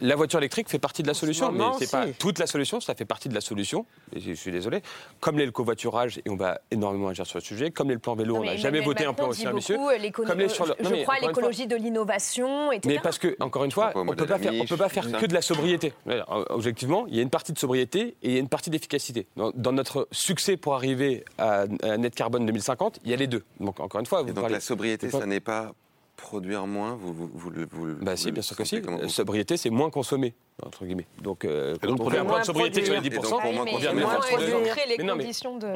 La voiture électrique fait partie de la solution, mais ce n'est pas toute la solution, ça fait partie de la solution, et je suis désolé. Comme l'est le covoiturage, et on va énormément agir sur le sujet, comme l'est le plan vélo, on n'a jamais voté un plan aussi ambitieux. Comme les sur le... Je crois à l'écologie de l'innovation, etc. Mais parce que, encore une fois, on ne peut, pas faire, peut pas faire que de la sobriété. Objectivement, il y a une partie de sobriété et il y a une partie d'efficacité. Dans, notre succès pour arriver à, net carbone 2050, il y a les deux. Donc, encore une fois, vous donc la sobriété ça n'est pas produire moins vous, vous, vous, Bah si, bien sûr que si. La sobriété, c'est moins consommer, entre guillemets. Donc, euh, quand on un plan de sobriété sur les 10%, on vient de les conditions de...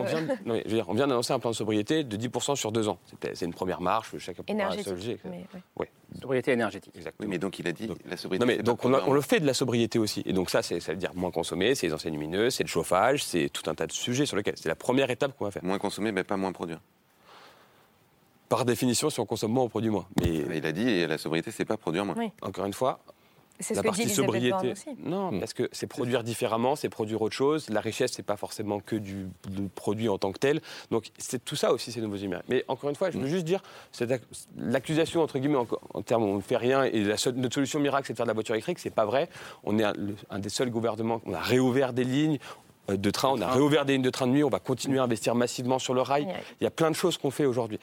On vient, d'annoncer un plan de sobriété de 10% sur deux ans. C'est une première marche, chacun pourra se Oui. Sobriété énergétique. Exactement. mais donc il a dit la sobriété. Non, mais donc on, on, le fait de la sobriété aussi. Et donc ça, ça veut dire moins consommer, c'est les enseignes lumineuses, c'est le chauffage, c'est tout un tas de sujets sur lesquels c'est la première étape qu'on va faire. Moins consommer, mais pas moins produire par définition, si on consomme moins, on produit moins. Mais il a dit, la sobriété, c'est pas produire moins. Encore une fois, la partie sobriété. Non, parce que c'est produire différemment, c'est produire autre chose. La richesse, c'est pas forcément que du, produit en tant que tel. Donc c'est tout ça aussi, ces nouveaux numériques. Mais encore une fois, je veux mm. juste dire, l'accusation entre guillemets en, termes on ne fait rien et la notre solution miracle, c'est de faire de la voiture électrique. C'est pas vrai. On est un, un des seuls gouvernements. On a réouvert des lignes euh, de train, on a réouvert des lignes de train de nuit, on va continuer à investir massivement sur le rail. Il y a plein de choses qu'on fait aujourd'hui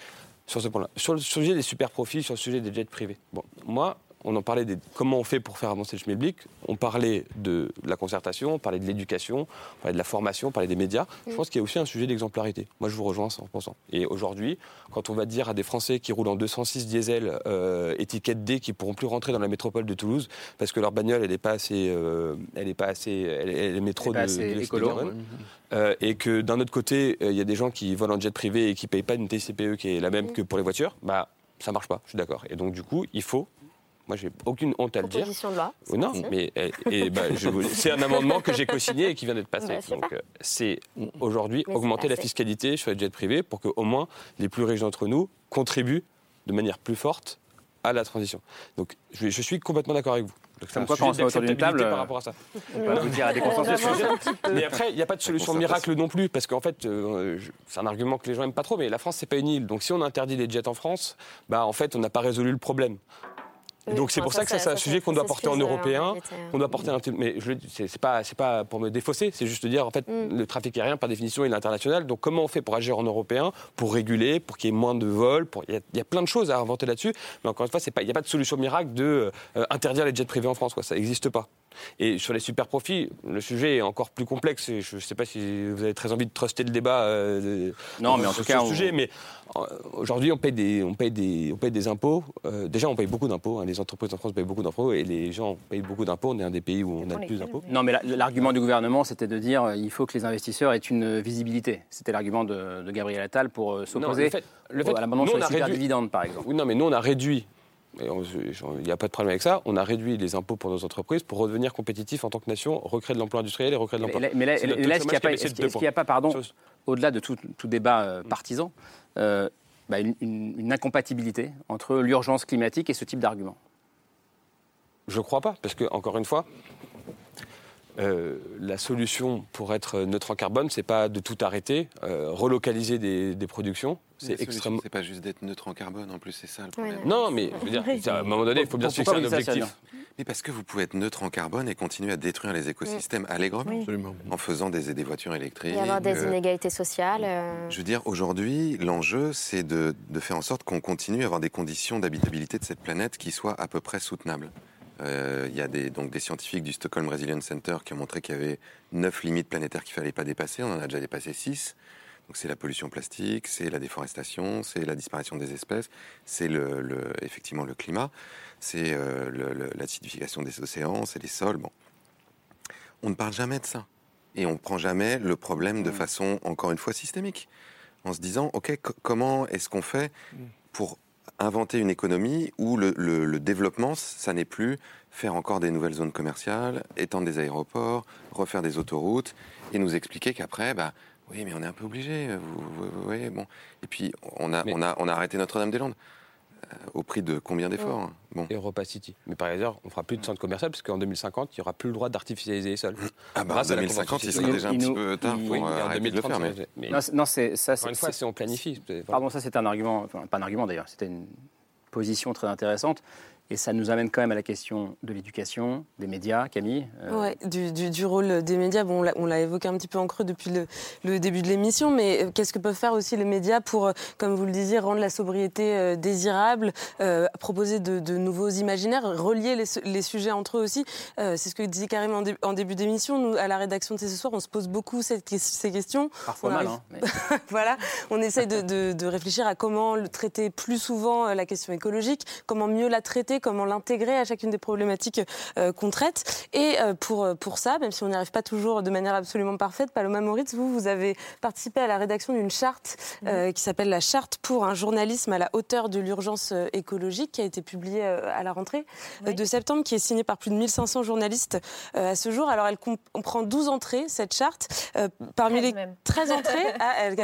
sur ce point-là. Sur le sujet des super profits, sur le sujet des jets privés. Bon, moi, on en parlait de comment on fait pour faire avancer le schmilblick. On parlait de la concertation, on parlait de l'éducation, on parlait de la formation, on parlait des médias. Je pense qu'il y a aussi un sujet d'exemplarité. Moi, je vous rejoins 100%. Et aujourd'hui, quand on va dire à des Français qui roulent en 206 diesel euh, étiquette D, qui pourront plus rentrer dans la métropole de Toulouse parce que leur bagnole, elle n'est pas assez, euh, elle est pas assez, elle, est métro de, de euh, et que d'un autre côté, il y a des gens qui volent en jet privé et qui payent pas une TCPE qui est la même que pour les voitures. Bah, ça marche pas. Je suis d'accord. Et donc, du coup, il faut moi, j'ai aucune honte à le dire. De loi. non, mais et, bah, c'est un amendement que j'ai co-signé et qui vient d'être passé. Bah, Donc, euh, c'est aujourd'hui augmenter la fiscalité sur les jets privés pour qu'au moins les plus riches d'entre nous contribuent de manière plus forte à la transition. Donc, je, suis complètement d'accord avec vous. C'est un quoi quand on se autour d'une table par rapport à ça. On peut vous dire à des consensus. mais après, il n'y a pas de solution miracle non plus, parce qu'en fait, euh, c'est un argument que les gens n'aiment pas trop, mais la France, c'est pas une île. Donc si on interdit les jets en France, bah, en fait, on n'a pas résolu le problème donc c'est pour ça, que ça, c'est un sujet qu'on doit porter en européen, qu'on doit porter. Mais je c'est pas, c'est pas pour me défausser, c'est juste de dire en fait mm. le trafic aérien par définition il est international. Donc comment on fait pour agir en européen, pour réguler, pour qu'il y ait moins de vols, pour il y, a plein de choses à inventer là-dessus. Mais encore une fois, c'est pas, il n'y a pas de solution miracle de euh, interdire les jets privés en France. Quoi. Ça n'existe pas. Et sur les super profits, le sujet est encore plus complexe. Et je ne sais pas si vous avez très envie de truster le débat. Euh, non, mais en tout cas, sujet. Mais euh, aujourd'hui, on paye des, on paye des, on paye des impôts. déjà, on paye beaucoup d'impôts. Hein. Les entreprises en France payent beaucoup d'impôts et les gens payent beaucoup d'impôts. On est un des pays où on a le plus d'impôts. Non, mais l'argument du gouvernement, c'était de dire il faut que les investisseurs aient une visibilité. C'était l'argument de, Gabriel Attal pour s'opposer le fait, à l'abandon sur les super dividendes, par exemple. Oui, non, mais nous, on a réduit il n'y a pas de problème avec ça. On a réduit les impôts pour nos entreprises pour redevenir compétitifs en tant que nation, recréer de l'emploi industriel et recréer de l'emploi. Mais là, est-ce qu'il n'y a, pas, pardon, au-delà de tout, débat euh, partisan, euh, bah, une, incompatibilité entre l'urgence climatique et ce type d'argument Je ne crois pas, parce que, encore une fois, euh, la solution pour être neutre en carbone, c'est pas de tout arrêter, relocaliser des productions, c'est extrêmement. C'est pas juste d'être neutre en carbone, en plus, c'est ça le problème. non. mais je veux dire, à un moment donné, il faut bien se fixer un objectif. Mais parce que vous pouvez être neutre en carbone et continuer à détruire les écosystèmes allègrement, en faisant des, des voitures électriques. Y avoir des inégalités sociales. Je veux dire, aujourd'hui, l'enjeu, c'est de, de, faire en sorte qu'on continue à avoir des conditions d'habitabilité de cette planète qui soient à peu près soutenables. Euh, il y a des, donc des scientifiques du Stockholm Resilience Center qui ont montré qu'il y avait neuf limites planétaires qu'il ne fallait pas dépasser. On en a déjà dépassé six. Donc c'est la pollution plastique, c'est la déforestation, c'est la disparition des espèces, c'est le, effectivement le climat, c'est euh, l'acidification des océans, c'est les sols. Bon. On ne parle jamais de ça. Et on ne prend jamais le problème de mm. façon, encore une fois, systémique. En se disant, OK, comment est-ce qu'on fait mm. pour inventer une économie où le, développement, ça n'est plus faire encore des nouvelles zones commerciales, étendre des aéroports, refaire des autoroutes, et nous expliquer qu'après, bah, oui, mais on est un peu obligé. Vous, bon. Et puis, on a, on a, on a arrêté Notre-Dame-des-Landes. Euh, au prix de combien d'efforts hein? Bon. Europa City. Mais par ailleurs, on fera plus de centres commerciaux parce qu'en 2050, il n'y aura plus le droit d'artificialiser les sols. Ah bah en 2050, il sera déjà un petit peu tard pour euh, arrêter de le faire. Mais... Non, c'est ça. Encore une fois, si on planifie. Pardon, ça c'est un argument, enfin pas un argument d'ailleurs, c'était une position très intéressante. Et ça nous amène quand même à la question de l'éducation, des médias, Camille. Euh... du, du, rôle des médias. Bon, on l'a évoqué un petit peu en creux depuis le, le début de l'émission, mais euh, qu'est-ce que peuvent faire aussi les médias pour, euh, comme vous le disiez, rendre la sobriété euh, désirable, euh, proposer de, de, nouveaux imaginaires, relier les, les, sujets entre eux aussi? C'est ce que disait Karim en, en début d'émission. Nous, à la rédaction de ce soir, on se pose beaucoup cette, ces questions. Parfois mal, hein, mais... voilà, on essaye de, de, de réfléchir à comment traiter plus souvent la question écologique, comment mieux la traiter comment l'intégrer à chacune des problématiques euh, qu'on traite. Et euh, pour, euh, pour ça, même si on n'y arrive pas toujours de manière absolument parfaite, Paloma Moritz, vous, vous avez participé à la rédaction d'une charte qui s'appelle la charte pour un journalisme à la hauteur de l'urgence écologique, qui a été publiée à la rentrée de septembre, qui est signée par plus de 1500 journalistes à ce jour. Alors, elle comprend 12 entrées, cette charte. parmi les 13 entrées... Ah, elle,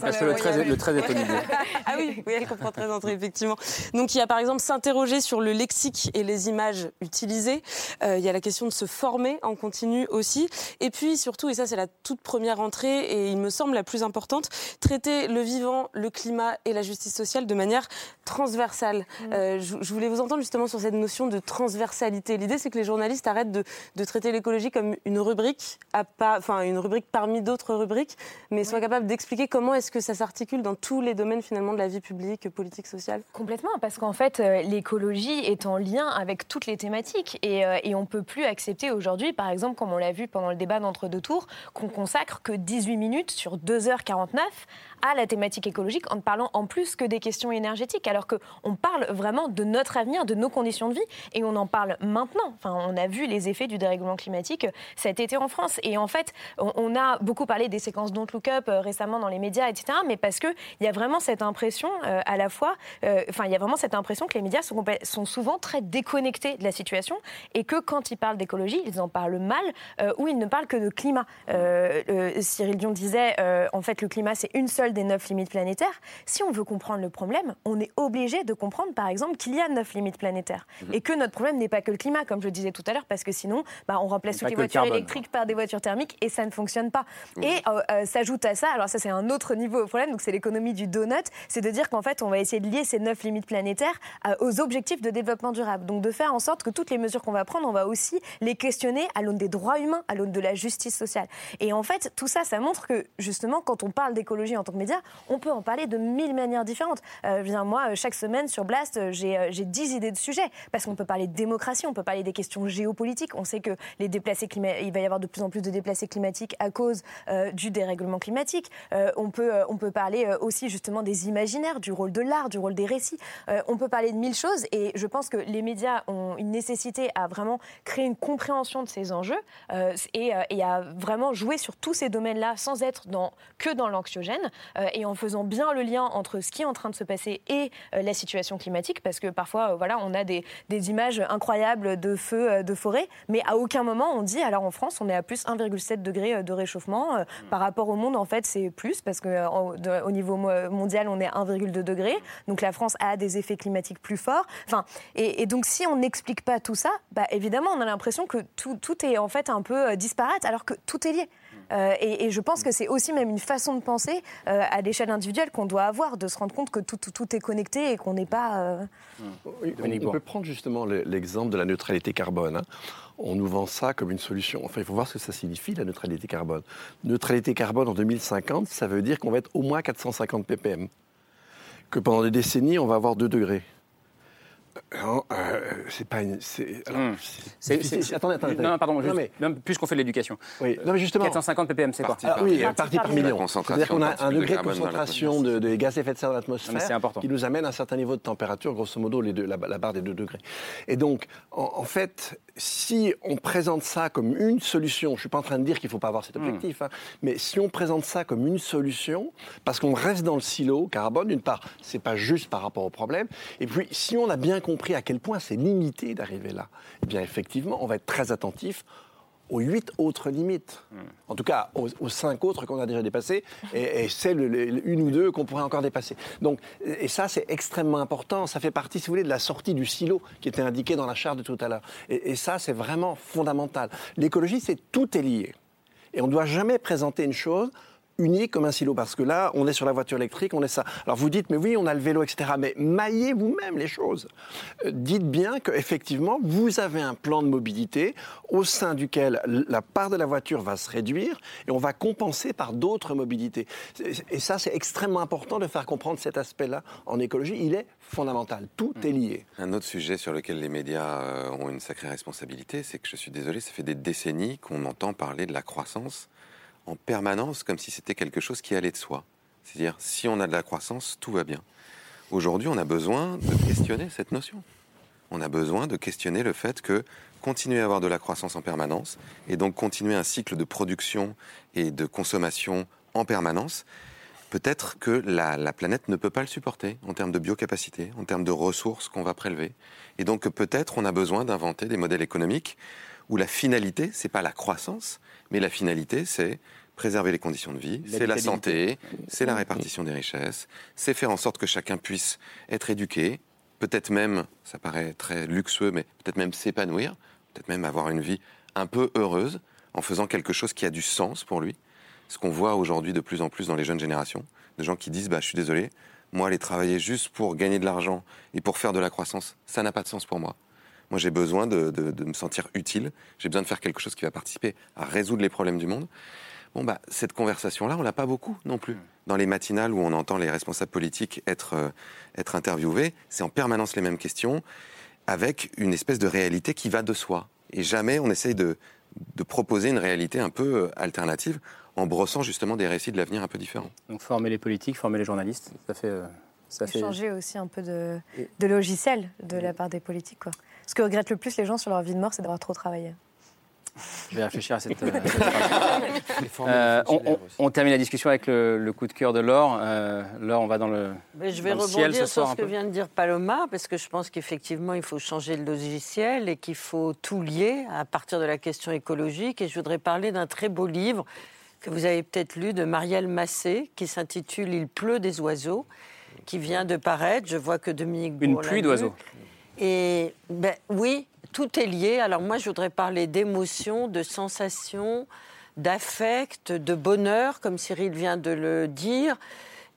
parce que le 13, le 13 est au milieu. ah oui, oui, elle comprend 13 entrées, effectivement. Donc, il y a par exemple sur le lexique et les images utilisées. Euh, il y a la question de se former en continu aussi. Et puis surtout, et ça c'est la toute première entrée et il me semble la plus importante, traiter le vivant, le climat et la justice sociale de manière transversale. Mmh. Euh, je, je, voulais vous entendre justement sur cette notion de transversalité. L'idée c'est que les journalistes arrêtent de, de traiter l'écologie comme une rubrique, à pas, enfin une rubrique parmi d'autres rubriques, mais soient capables d'expliquer comment est-ce que ça s'articule dans tous les domaines finalement de la vie publique, politique, sociale. Complètement, parce qu'en fait euh, l'écologie est en lien avec toutes les thématiques. Et, euh, on ne peut plus accepter aujourd'hui, par exemple, comme on l'a vu pendant le débat d'entre-deux tours, qu'on consacre que 18 minutes sur 2h49 à la thématique écologique en ne parlant en plus que des questions énergétiques, alors qu'on parle vraiment de notre avenir, de nos conditions de vie, et on en parle maintenant. Enfin, on a vu les effets du dérèglement climatique cet été en France. Et en fait, on a beaucoup parlé des séquences Don't Look Up euh, récemment dans les médias, etc., mais parce qu'il y a vraiment cette impression, euh, à la fois, enfin, il y a vraiment cette impression que les médias sont, souvent très déconnectés de la situation et que quand ils parlent d'écologie, ils en parlent mal euh, ou ils ne parlent que de climat. Euh, euh, Cyril Dion disait, en fait, le climat, c'est une seule des neuf limites planétaires. Si on veut comprendre le problème, on est obligé de comprendre, par exemple, qu'il y a neuf limites planétaires et que notre problème n'est pas que le climat, comme je disais tout à l'heure, parce que sinon, bah, on remplace toutes les voitures électriques par des voitures thermiques et ça ne fonctionne pas. Et s'ajoute à ça, alors ça, c'est un autre niveau au problème, donc c'est l'économie du donut, c'est de dire qu'en fait, on va essayer de lier ces neuf limites planétaires aux objectifs de développement durable. Donc de faire en sorte que toutes les mesures qu'on va prendre, on va aussi les questionner à l'aune des droits humains, à l'aune de la justice sociale. Et en fait, tout ça, ça montre que justement, quand on parle d'écologie en tant que on peut en parler de mille manières différentes. Euh, moi, chaque semaine sur Blast, euh, euh, j'ai dix idées de sujets parce qu'on peut parler de démocratie, on peut parler des questions géopolitiques. On sait que les déplacés il va y avoir de plus en plus de déplacés climatiques à cause euh, du dérèglement climatique. on peut on peut parler aussi justement des imaginaires, du rôle de l'art, du rôle des récits. on peut parler de mille choses et je pense que les médias ont une nécessité à vraiment créer une compréhension de ces enjeux euh, et, euh, à vraiment jouer sur tous ces domaines-là sans être que dans l'anxiogène euh, et en faisant bien le lien entre ce qui est en train de se passer et la situation climatique parce que parfois voilà on a des, des images incroyables de feux de forêt mais à aucun moment on dit alors en France on est à plus 1,7 degré de réchauffement par rapport au monde en fait c'est plus parce que au niveau mondial on est à 1,2 degré donc la France a des effets climatiques plus forts. Enfin et, et donc si on n'explique pas tout ça, bah, évidemment, on a l'impression que tout, tout, est en fait un peu euh, disparate, alors que tout est lié. Euh, et, et, je pense que c'est aussi même une façon de penser euh, à l'échelle individuelle qu'on doit avoir, de se rendre compte que tout, tout, est connecté et qu'on n'est pas. on, peut prendre justement l'exemple de la neutralité carbone. Hein. On nous vend ça comme une solution. Enfin, il faut voir ce que ça signifie, la neutralité carbone. Neutralité carbone en 2050, ça veut dire qu'on va être au moins 450 ppm. Que pendant des décennies, on va avoir 2 degrés. Non, euh, c'est pas une. Alors, hmm. attendez, attendez, Non, pardon, juste, mais... puisqu'on fait de l'éducation. Oui, non, mais justement. 450 ppm, c'est quoi Oui, partie, par, million. C'est-à-dire qu'on a un degré de concentration de, gaz à effet de serre dans l'atmosphère qui nous amène à un certain niveau de température, grosso modo, les deux, la, barre des 2 degrés. Et donc, en, fait, si on présente ça comme une solution, je ne suis pas en train de dire qu'il ne faut pas avoir cet hmm. objectif, hein, mais si on présente ça comme une solution, parce qu'on reste dans le silo carbone, d'une part, c'est pas juste par rapport au problème, et puis si on a bien compris à quel point c'est limité d'arriver là, eh bien effectivement, on va être très attentif aux huit autres limites. Hmm. En tout cas, aux, cinq autres qu'on a déjà dépassées, et, et celles, une ou deux qu'on pourrait encore dépasser. Donc, et ça, c'est extrêmement important. Ça fait partie, si vous voulez, de la sortie du silo qui était indiqué dans la charte de tout à l'heure. Et, et ça, c'est vraiment fondamental. L'écologie, c'est tout est lié. Et on ne doit jamais présenter une chose unique comme un silo, parce que là, on est sur la voiture électrique, on est ça. Alors vous dites, mais oui, on a le vélo, etc. Mais maillez vous-même les choses. Euh, dites bien qu'effectivement, vous avez un plan de mobilité au sein duquel la part de la voiture va se réduire et on va compenser par d'autres mobilités. Et ça, c'est extrêmement important de faire comprendre cet aspect-là en écologie. Il est fondamental. Tout est lié. Un autre sujet sur lequel les médias euh, ont une sacrée responsabilité, c'est que je suis désolé, ça fait des décennies qu'on entend parler de la croissance en permanence comme si c'était quelque chose qui allait de soi. C'est-à-dire, si on a de la croissance, tout va bien. Aujourd'hui, on a besoin de questionner cette notion. On a besoin de questionner le fait que continuer à avoir de la croissance en permanence, et donc continuer un cycle de production et de consommation en permanence, peut-être que la, la, planète ne peut pas le supporter en termes de biocapacité, en termes de ressources qu'on va prélever. Et donc peut-être on a besoin d'inventer des modèles économiques où la finalité, c'est pas la croissance, mais la finalité, c'est préserver les conditions de vie, c'est la santé, c'est la répartition des richesses, c'est faire en sorte que chacun puisse être éduqué, peut-être même, ça paraît très luxueux, mais peut-être même s'épanouir, peut-être même avoir une vie un peu heureuse en faisant quelque chose qui a du sens pour lui. Ce qu'on voit aujourd'hui de plus en plus dans les jeunes générations, de gens qui disent bah, Je suis désolé, moi, aller travailler juste pour gagner de l'argent et pour faire de la croissance, ça n'a pas de sens pour moi. Moi, j'ai besoin de, me sentir utile. J'ai besoin de faire quelque chose qui va participer à résoudre les problèmes du monde. Bon, bah, cette conversation-là, on l'a pas beaucoup non plus. Dans les matinales où on entend les responsables politiques être, euh, être interviewés, c'est en permanence les mêmes questions, avec une espèce de réalité qui va de soi. Et jamais on essaye de, de proposer une réalité un peu euh, alternative en brossant justement des récits de l'avenir un peu différents. Donc former les politiques, former les journalistes, ça fait... Euh, ça fait... Changer aussi un peu de, de logiciel de la part des politiques. Quoi. Ce que regrettent le plus les gens sur leur vie de mort, c'est d'avoir trop travaillé. Je vais réfléchir à cette, euh, euh on, termine la discussion avec le, coup de cœur de Laure. Euh, Laure, on va dans le. Mais je vais rebondir sur ce que vient de dire Paloma, parce que je pense qu'effectivement, il faut changer le logiciel et qu'il faut tout lier à partir de la question écologique. Et je voudrais parler d'un très beau livre que vous avez peut-être lu de Marielle Massé, qui s'intitule Il pleut des oiseaux, qui vient de paraître. Je vois que Dominique Une pluie d'oiseaux. Et ben, oui, tout est lié. Alors moi, je voudrais parler d'émotions, de sensations, d'affect, de bonheur, comme Cyril vient de le dire.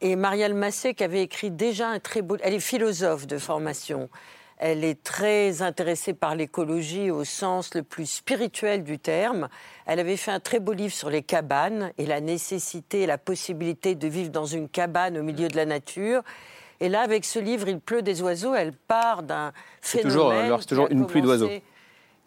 Et Marielle Massé, qui avait écrit déjà un très beau... Elle est philosophe de formation. Elle est très intéressée par l'écologie au sens le plus spirituel du terme. Elle avait fait un très beau livre sur les cabanes et la nécessité et la possibilité de vivre dans une cabane au milieu de la nature. Et là, avec ce livre, Il pleut des oiseaux, elle part d'un phénomène. C'est toujours, une pluie d'oiseaux.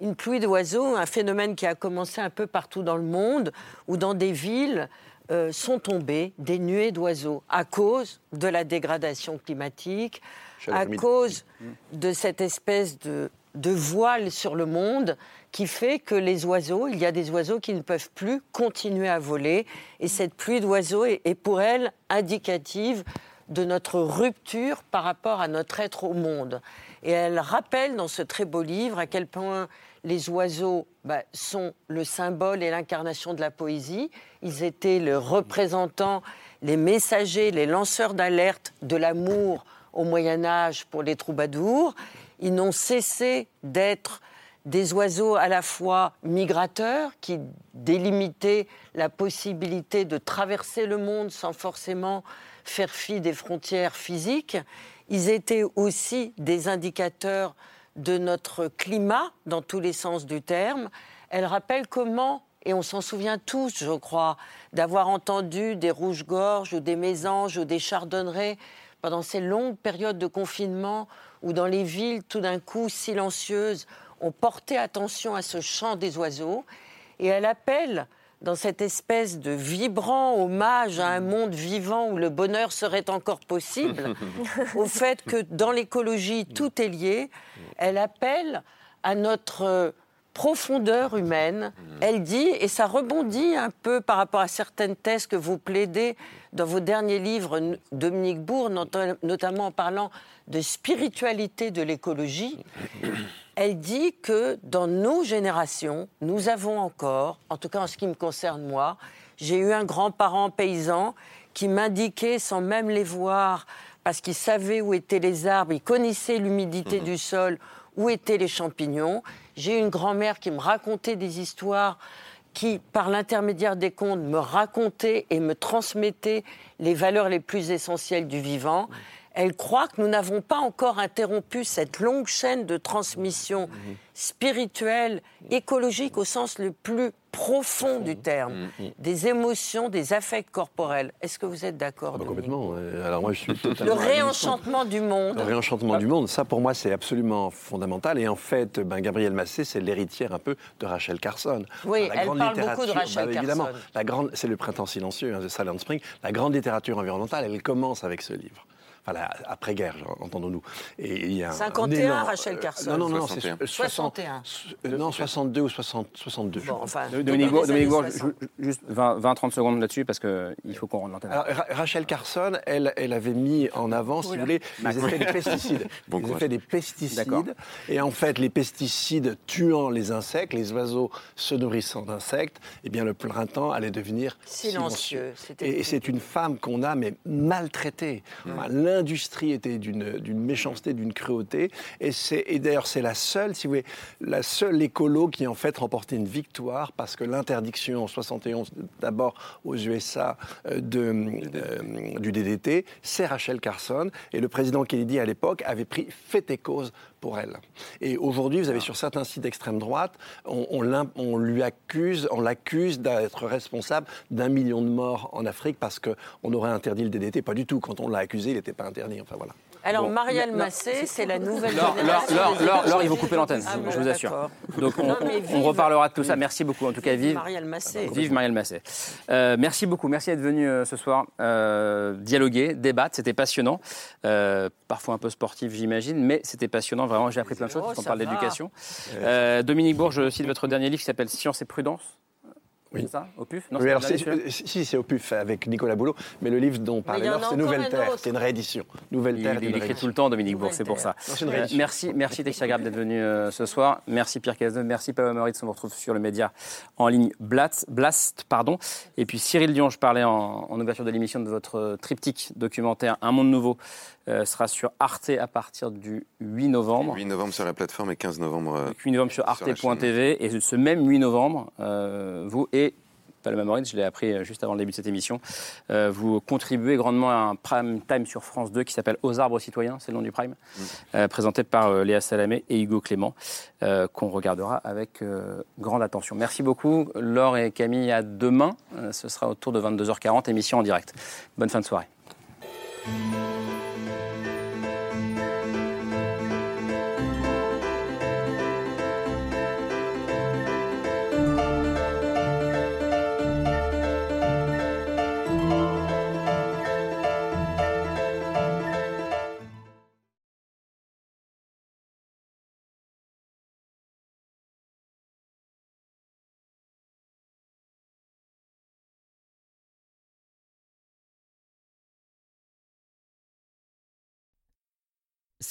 Une pluie d'oiseaux, un phénomène qui a commencé un peu partout dans le monde, où dans des villes euh, sont tombées des nuées d'oiseaux à cause de la dégradation climatique, à cause de cette espèce de, de voile sur le monde qui fait que les oiseaux, il y a des oiseaux qui ne peuvent plus continuer à voler. Et cette pluie d'oiseaux est, pour elle indicative de notre rupture par rapport à notre être au monde. Et elle rappelle dans ce très beau livre à quel point les oiseaux bah, sont le symbole et l'incarnation de la poésie. Ils étaient le représentant, les messagers, les lanceurs d'alerte de l'amour au Moyen Âge pour les troubadours. Ils n'ont cessé d'être des oiseaux à la fois migrateurs qui délimitaient la possibilité de traverser le monde sans forcément faire fi des frontières physiques. Ils étaient aussi des indicateurs de notre climat dans tous les sens du terme. Elle rappelle comment, et on s'en souvient tous, je crois, d'avoir entendu des rouges-gorges ou des mésanges ou des chardonnerets pendant ces longues périodes de confinement où dans les villes, tout d'un coup, silencieuses, on portait attention à ce chant des oiseaux. Et elle appelle dans cette espèce de vibrant hommage à un monde vivant où le bonheur serait encore possible, au fait que dans l'écologie, tout est lié. Elle appelle à notre profondeur humaine. Elle dit, et ça rebondit un peu par rapport à certaines thèses que vous plaidez dans vos derniers livres, Dominique Bourg, notamment en parlant de spiritualité de l'écologie. Elle dit que dans nos générations, nous avons encore, en tout cas en ce qui me concerne moi, j'ai eu un grand-parent paysan qui m'indiquait, sans même les voir, parce qu'il savait où étaient les arbres, il connaissait l'humidité mhm. du sol, où étaient les champignons. J'ai une grand-mère qui me racontait des histoires qui, par l'intermédiaire des contes, me racontait et me transmettait les valeurs les plus essentielles du vivant elle croit que nous n'avons pas encore interrompu cette longue chaîne de transmission spirituelle, écologique au sens le plus profond du terme, des émotions, des affects corporels. Est-ce que vous êtes d'accord ah, Complètement. Alors moi, je suis Le réenchantement du monde. Le réenchantement du monde, ça pour moi, c'est absolument fondamental. Et en fait, ben, Gabrielle Massé, c'est l'héritière un peu de Rachel Carson. Oui, elle parle beaucoup de Rachel ben, évidemment, La grande, c'est le printemps silencieux hein, de Silent Spring. La grande littérature environnementale, elle commence avec ce livre après-guerre, entendons-nous. Et il y a 51, Rachel Carson. Non, non, non, c'est 61. non, 62 ou 60, 62. Bon, enfin, Dominique juste 20-30 secondes là-dessus, parce qu'il faut qu'on rende l'antenne. Rachel Carson, elle, elle avait mis en avant, si vous voulez, les effets des pesticides. les effets des pesticides. Et en fait, les pesticides tuant les insectes, les oiseaux se nourrissant d'insectes, eh bien, le printemps allait devenir silencieux. Et, c'est une femme qu'on a, mais maltraitée. Mmh l'industrie était d'une méchanceté, d'une cruauté. Et, d'ailleurs, c'est la seule, si vous voulez, la seule écolo qui en fait remporté une victoire parce que l'interdiction en 71, d'abord aux USA euh, euh, du DDT, c'est Rachel Carson. Et le président Kennedy à l'époque avait pris fait et cause Et aujourd'hui, vous avez sur certains sites d'extrême droite, on, on, lui accuse, on l'accuse d'être responsable d'un million de morts en Afrique parce qu'on aurait interdit le DDT. Pas du tout. Quand on l'a accusé, il n'était pas interdit. Enfin voilà. Alors, Marielle Massé, c'est la nouvelle génération. Laure, ils vont couper l'antenne, ah, je vous assure. Donc, on, reparlera de tout ça. Merci beaucoup. En tout cas, vive Marielle Massé. Vive Marielle Massé. Euh, merci beaucoup. Merci d'être venu euh, ce soir euh, dialoguer, débattre. C'était passionnant. parfois un peu sportif, j'imagine, mais c'était passionnant. Vraiment, j'ai appris plein de choses. On parle d'éducation. Dominique Bourges, je cite votre dernier livre qui s'appelle Science et prudence. Oui. C'est ça Au PUF non, oui, alors si, c'est au PUF avec Nicolas Boulot, mais le livre dont parlait Laure, c'est Nouvelle Terre, c'est une réédition. Nouvelle Terre. Il, écrit tout le temps, Dominique Bourg, c'est pour ça. Euh, merci, merci Texia Grab d'être venu euh, ce soir. Merci Pierre Cazeneuve, merci Paolo Moritz. On vous retrouve sur le média en ligne Blast, Blast pardon. Et puis Cyril Dion, je parlais en, en ouverture de l'émission de votre triptyque documentaire Un monde nouveau euh, sera sur Arte à partir du 8 novembre. 8 novembre sur la plateforme et 15 novembre. 8 novembre sur arte.tv. Et ce même 8 novembre, vous et Paloma Moritz, je l'ai appris euh, juste avant le début de cette émission. Euh, vous contribuez grandement à un prime time sur France 2 qui s'appelle Aux arbres citoyens, c'est le nom du prime, mm. euh, présenté par Léa Salamé et Hugo Clément, qu'on regardera avec grande attention. Merci beaucoup, Laure et Camille. À demain. ce sera autour de 22h40, émission en direct. Bonne fin de soirée.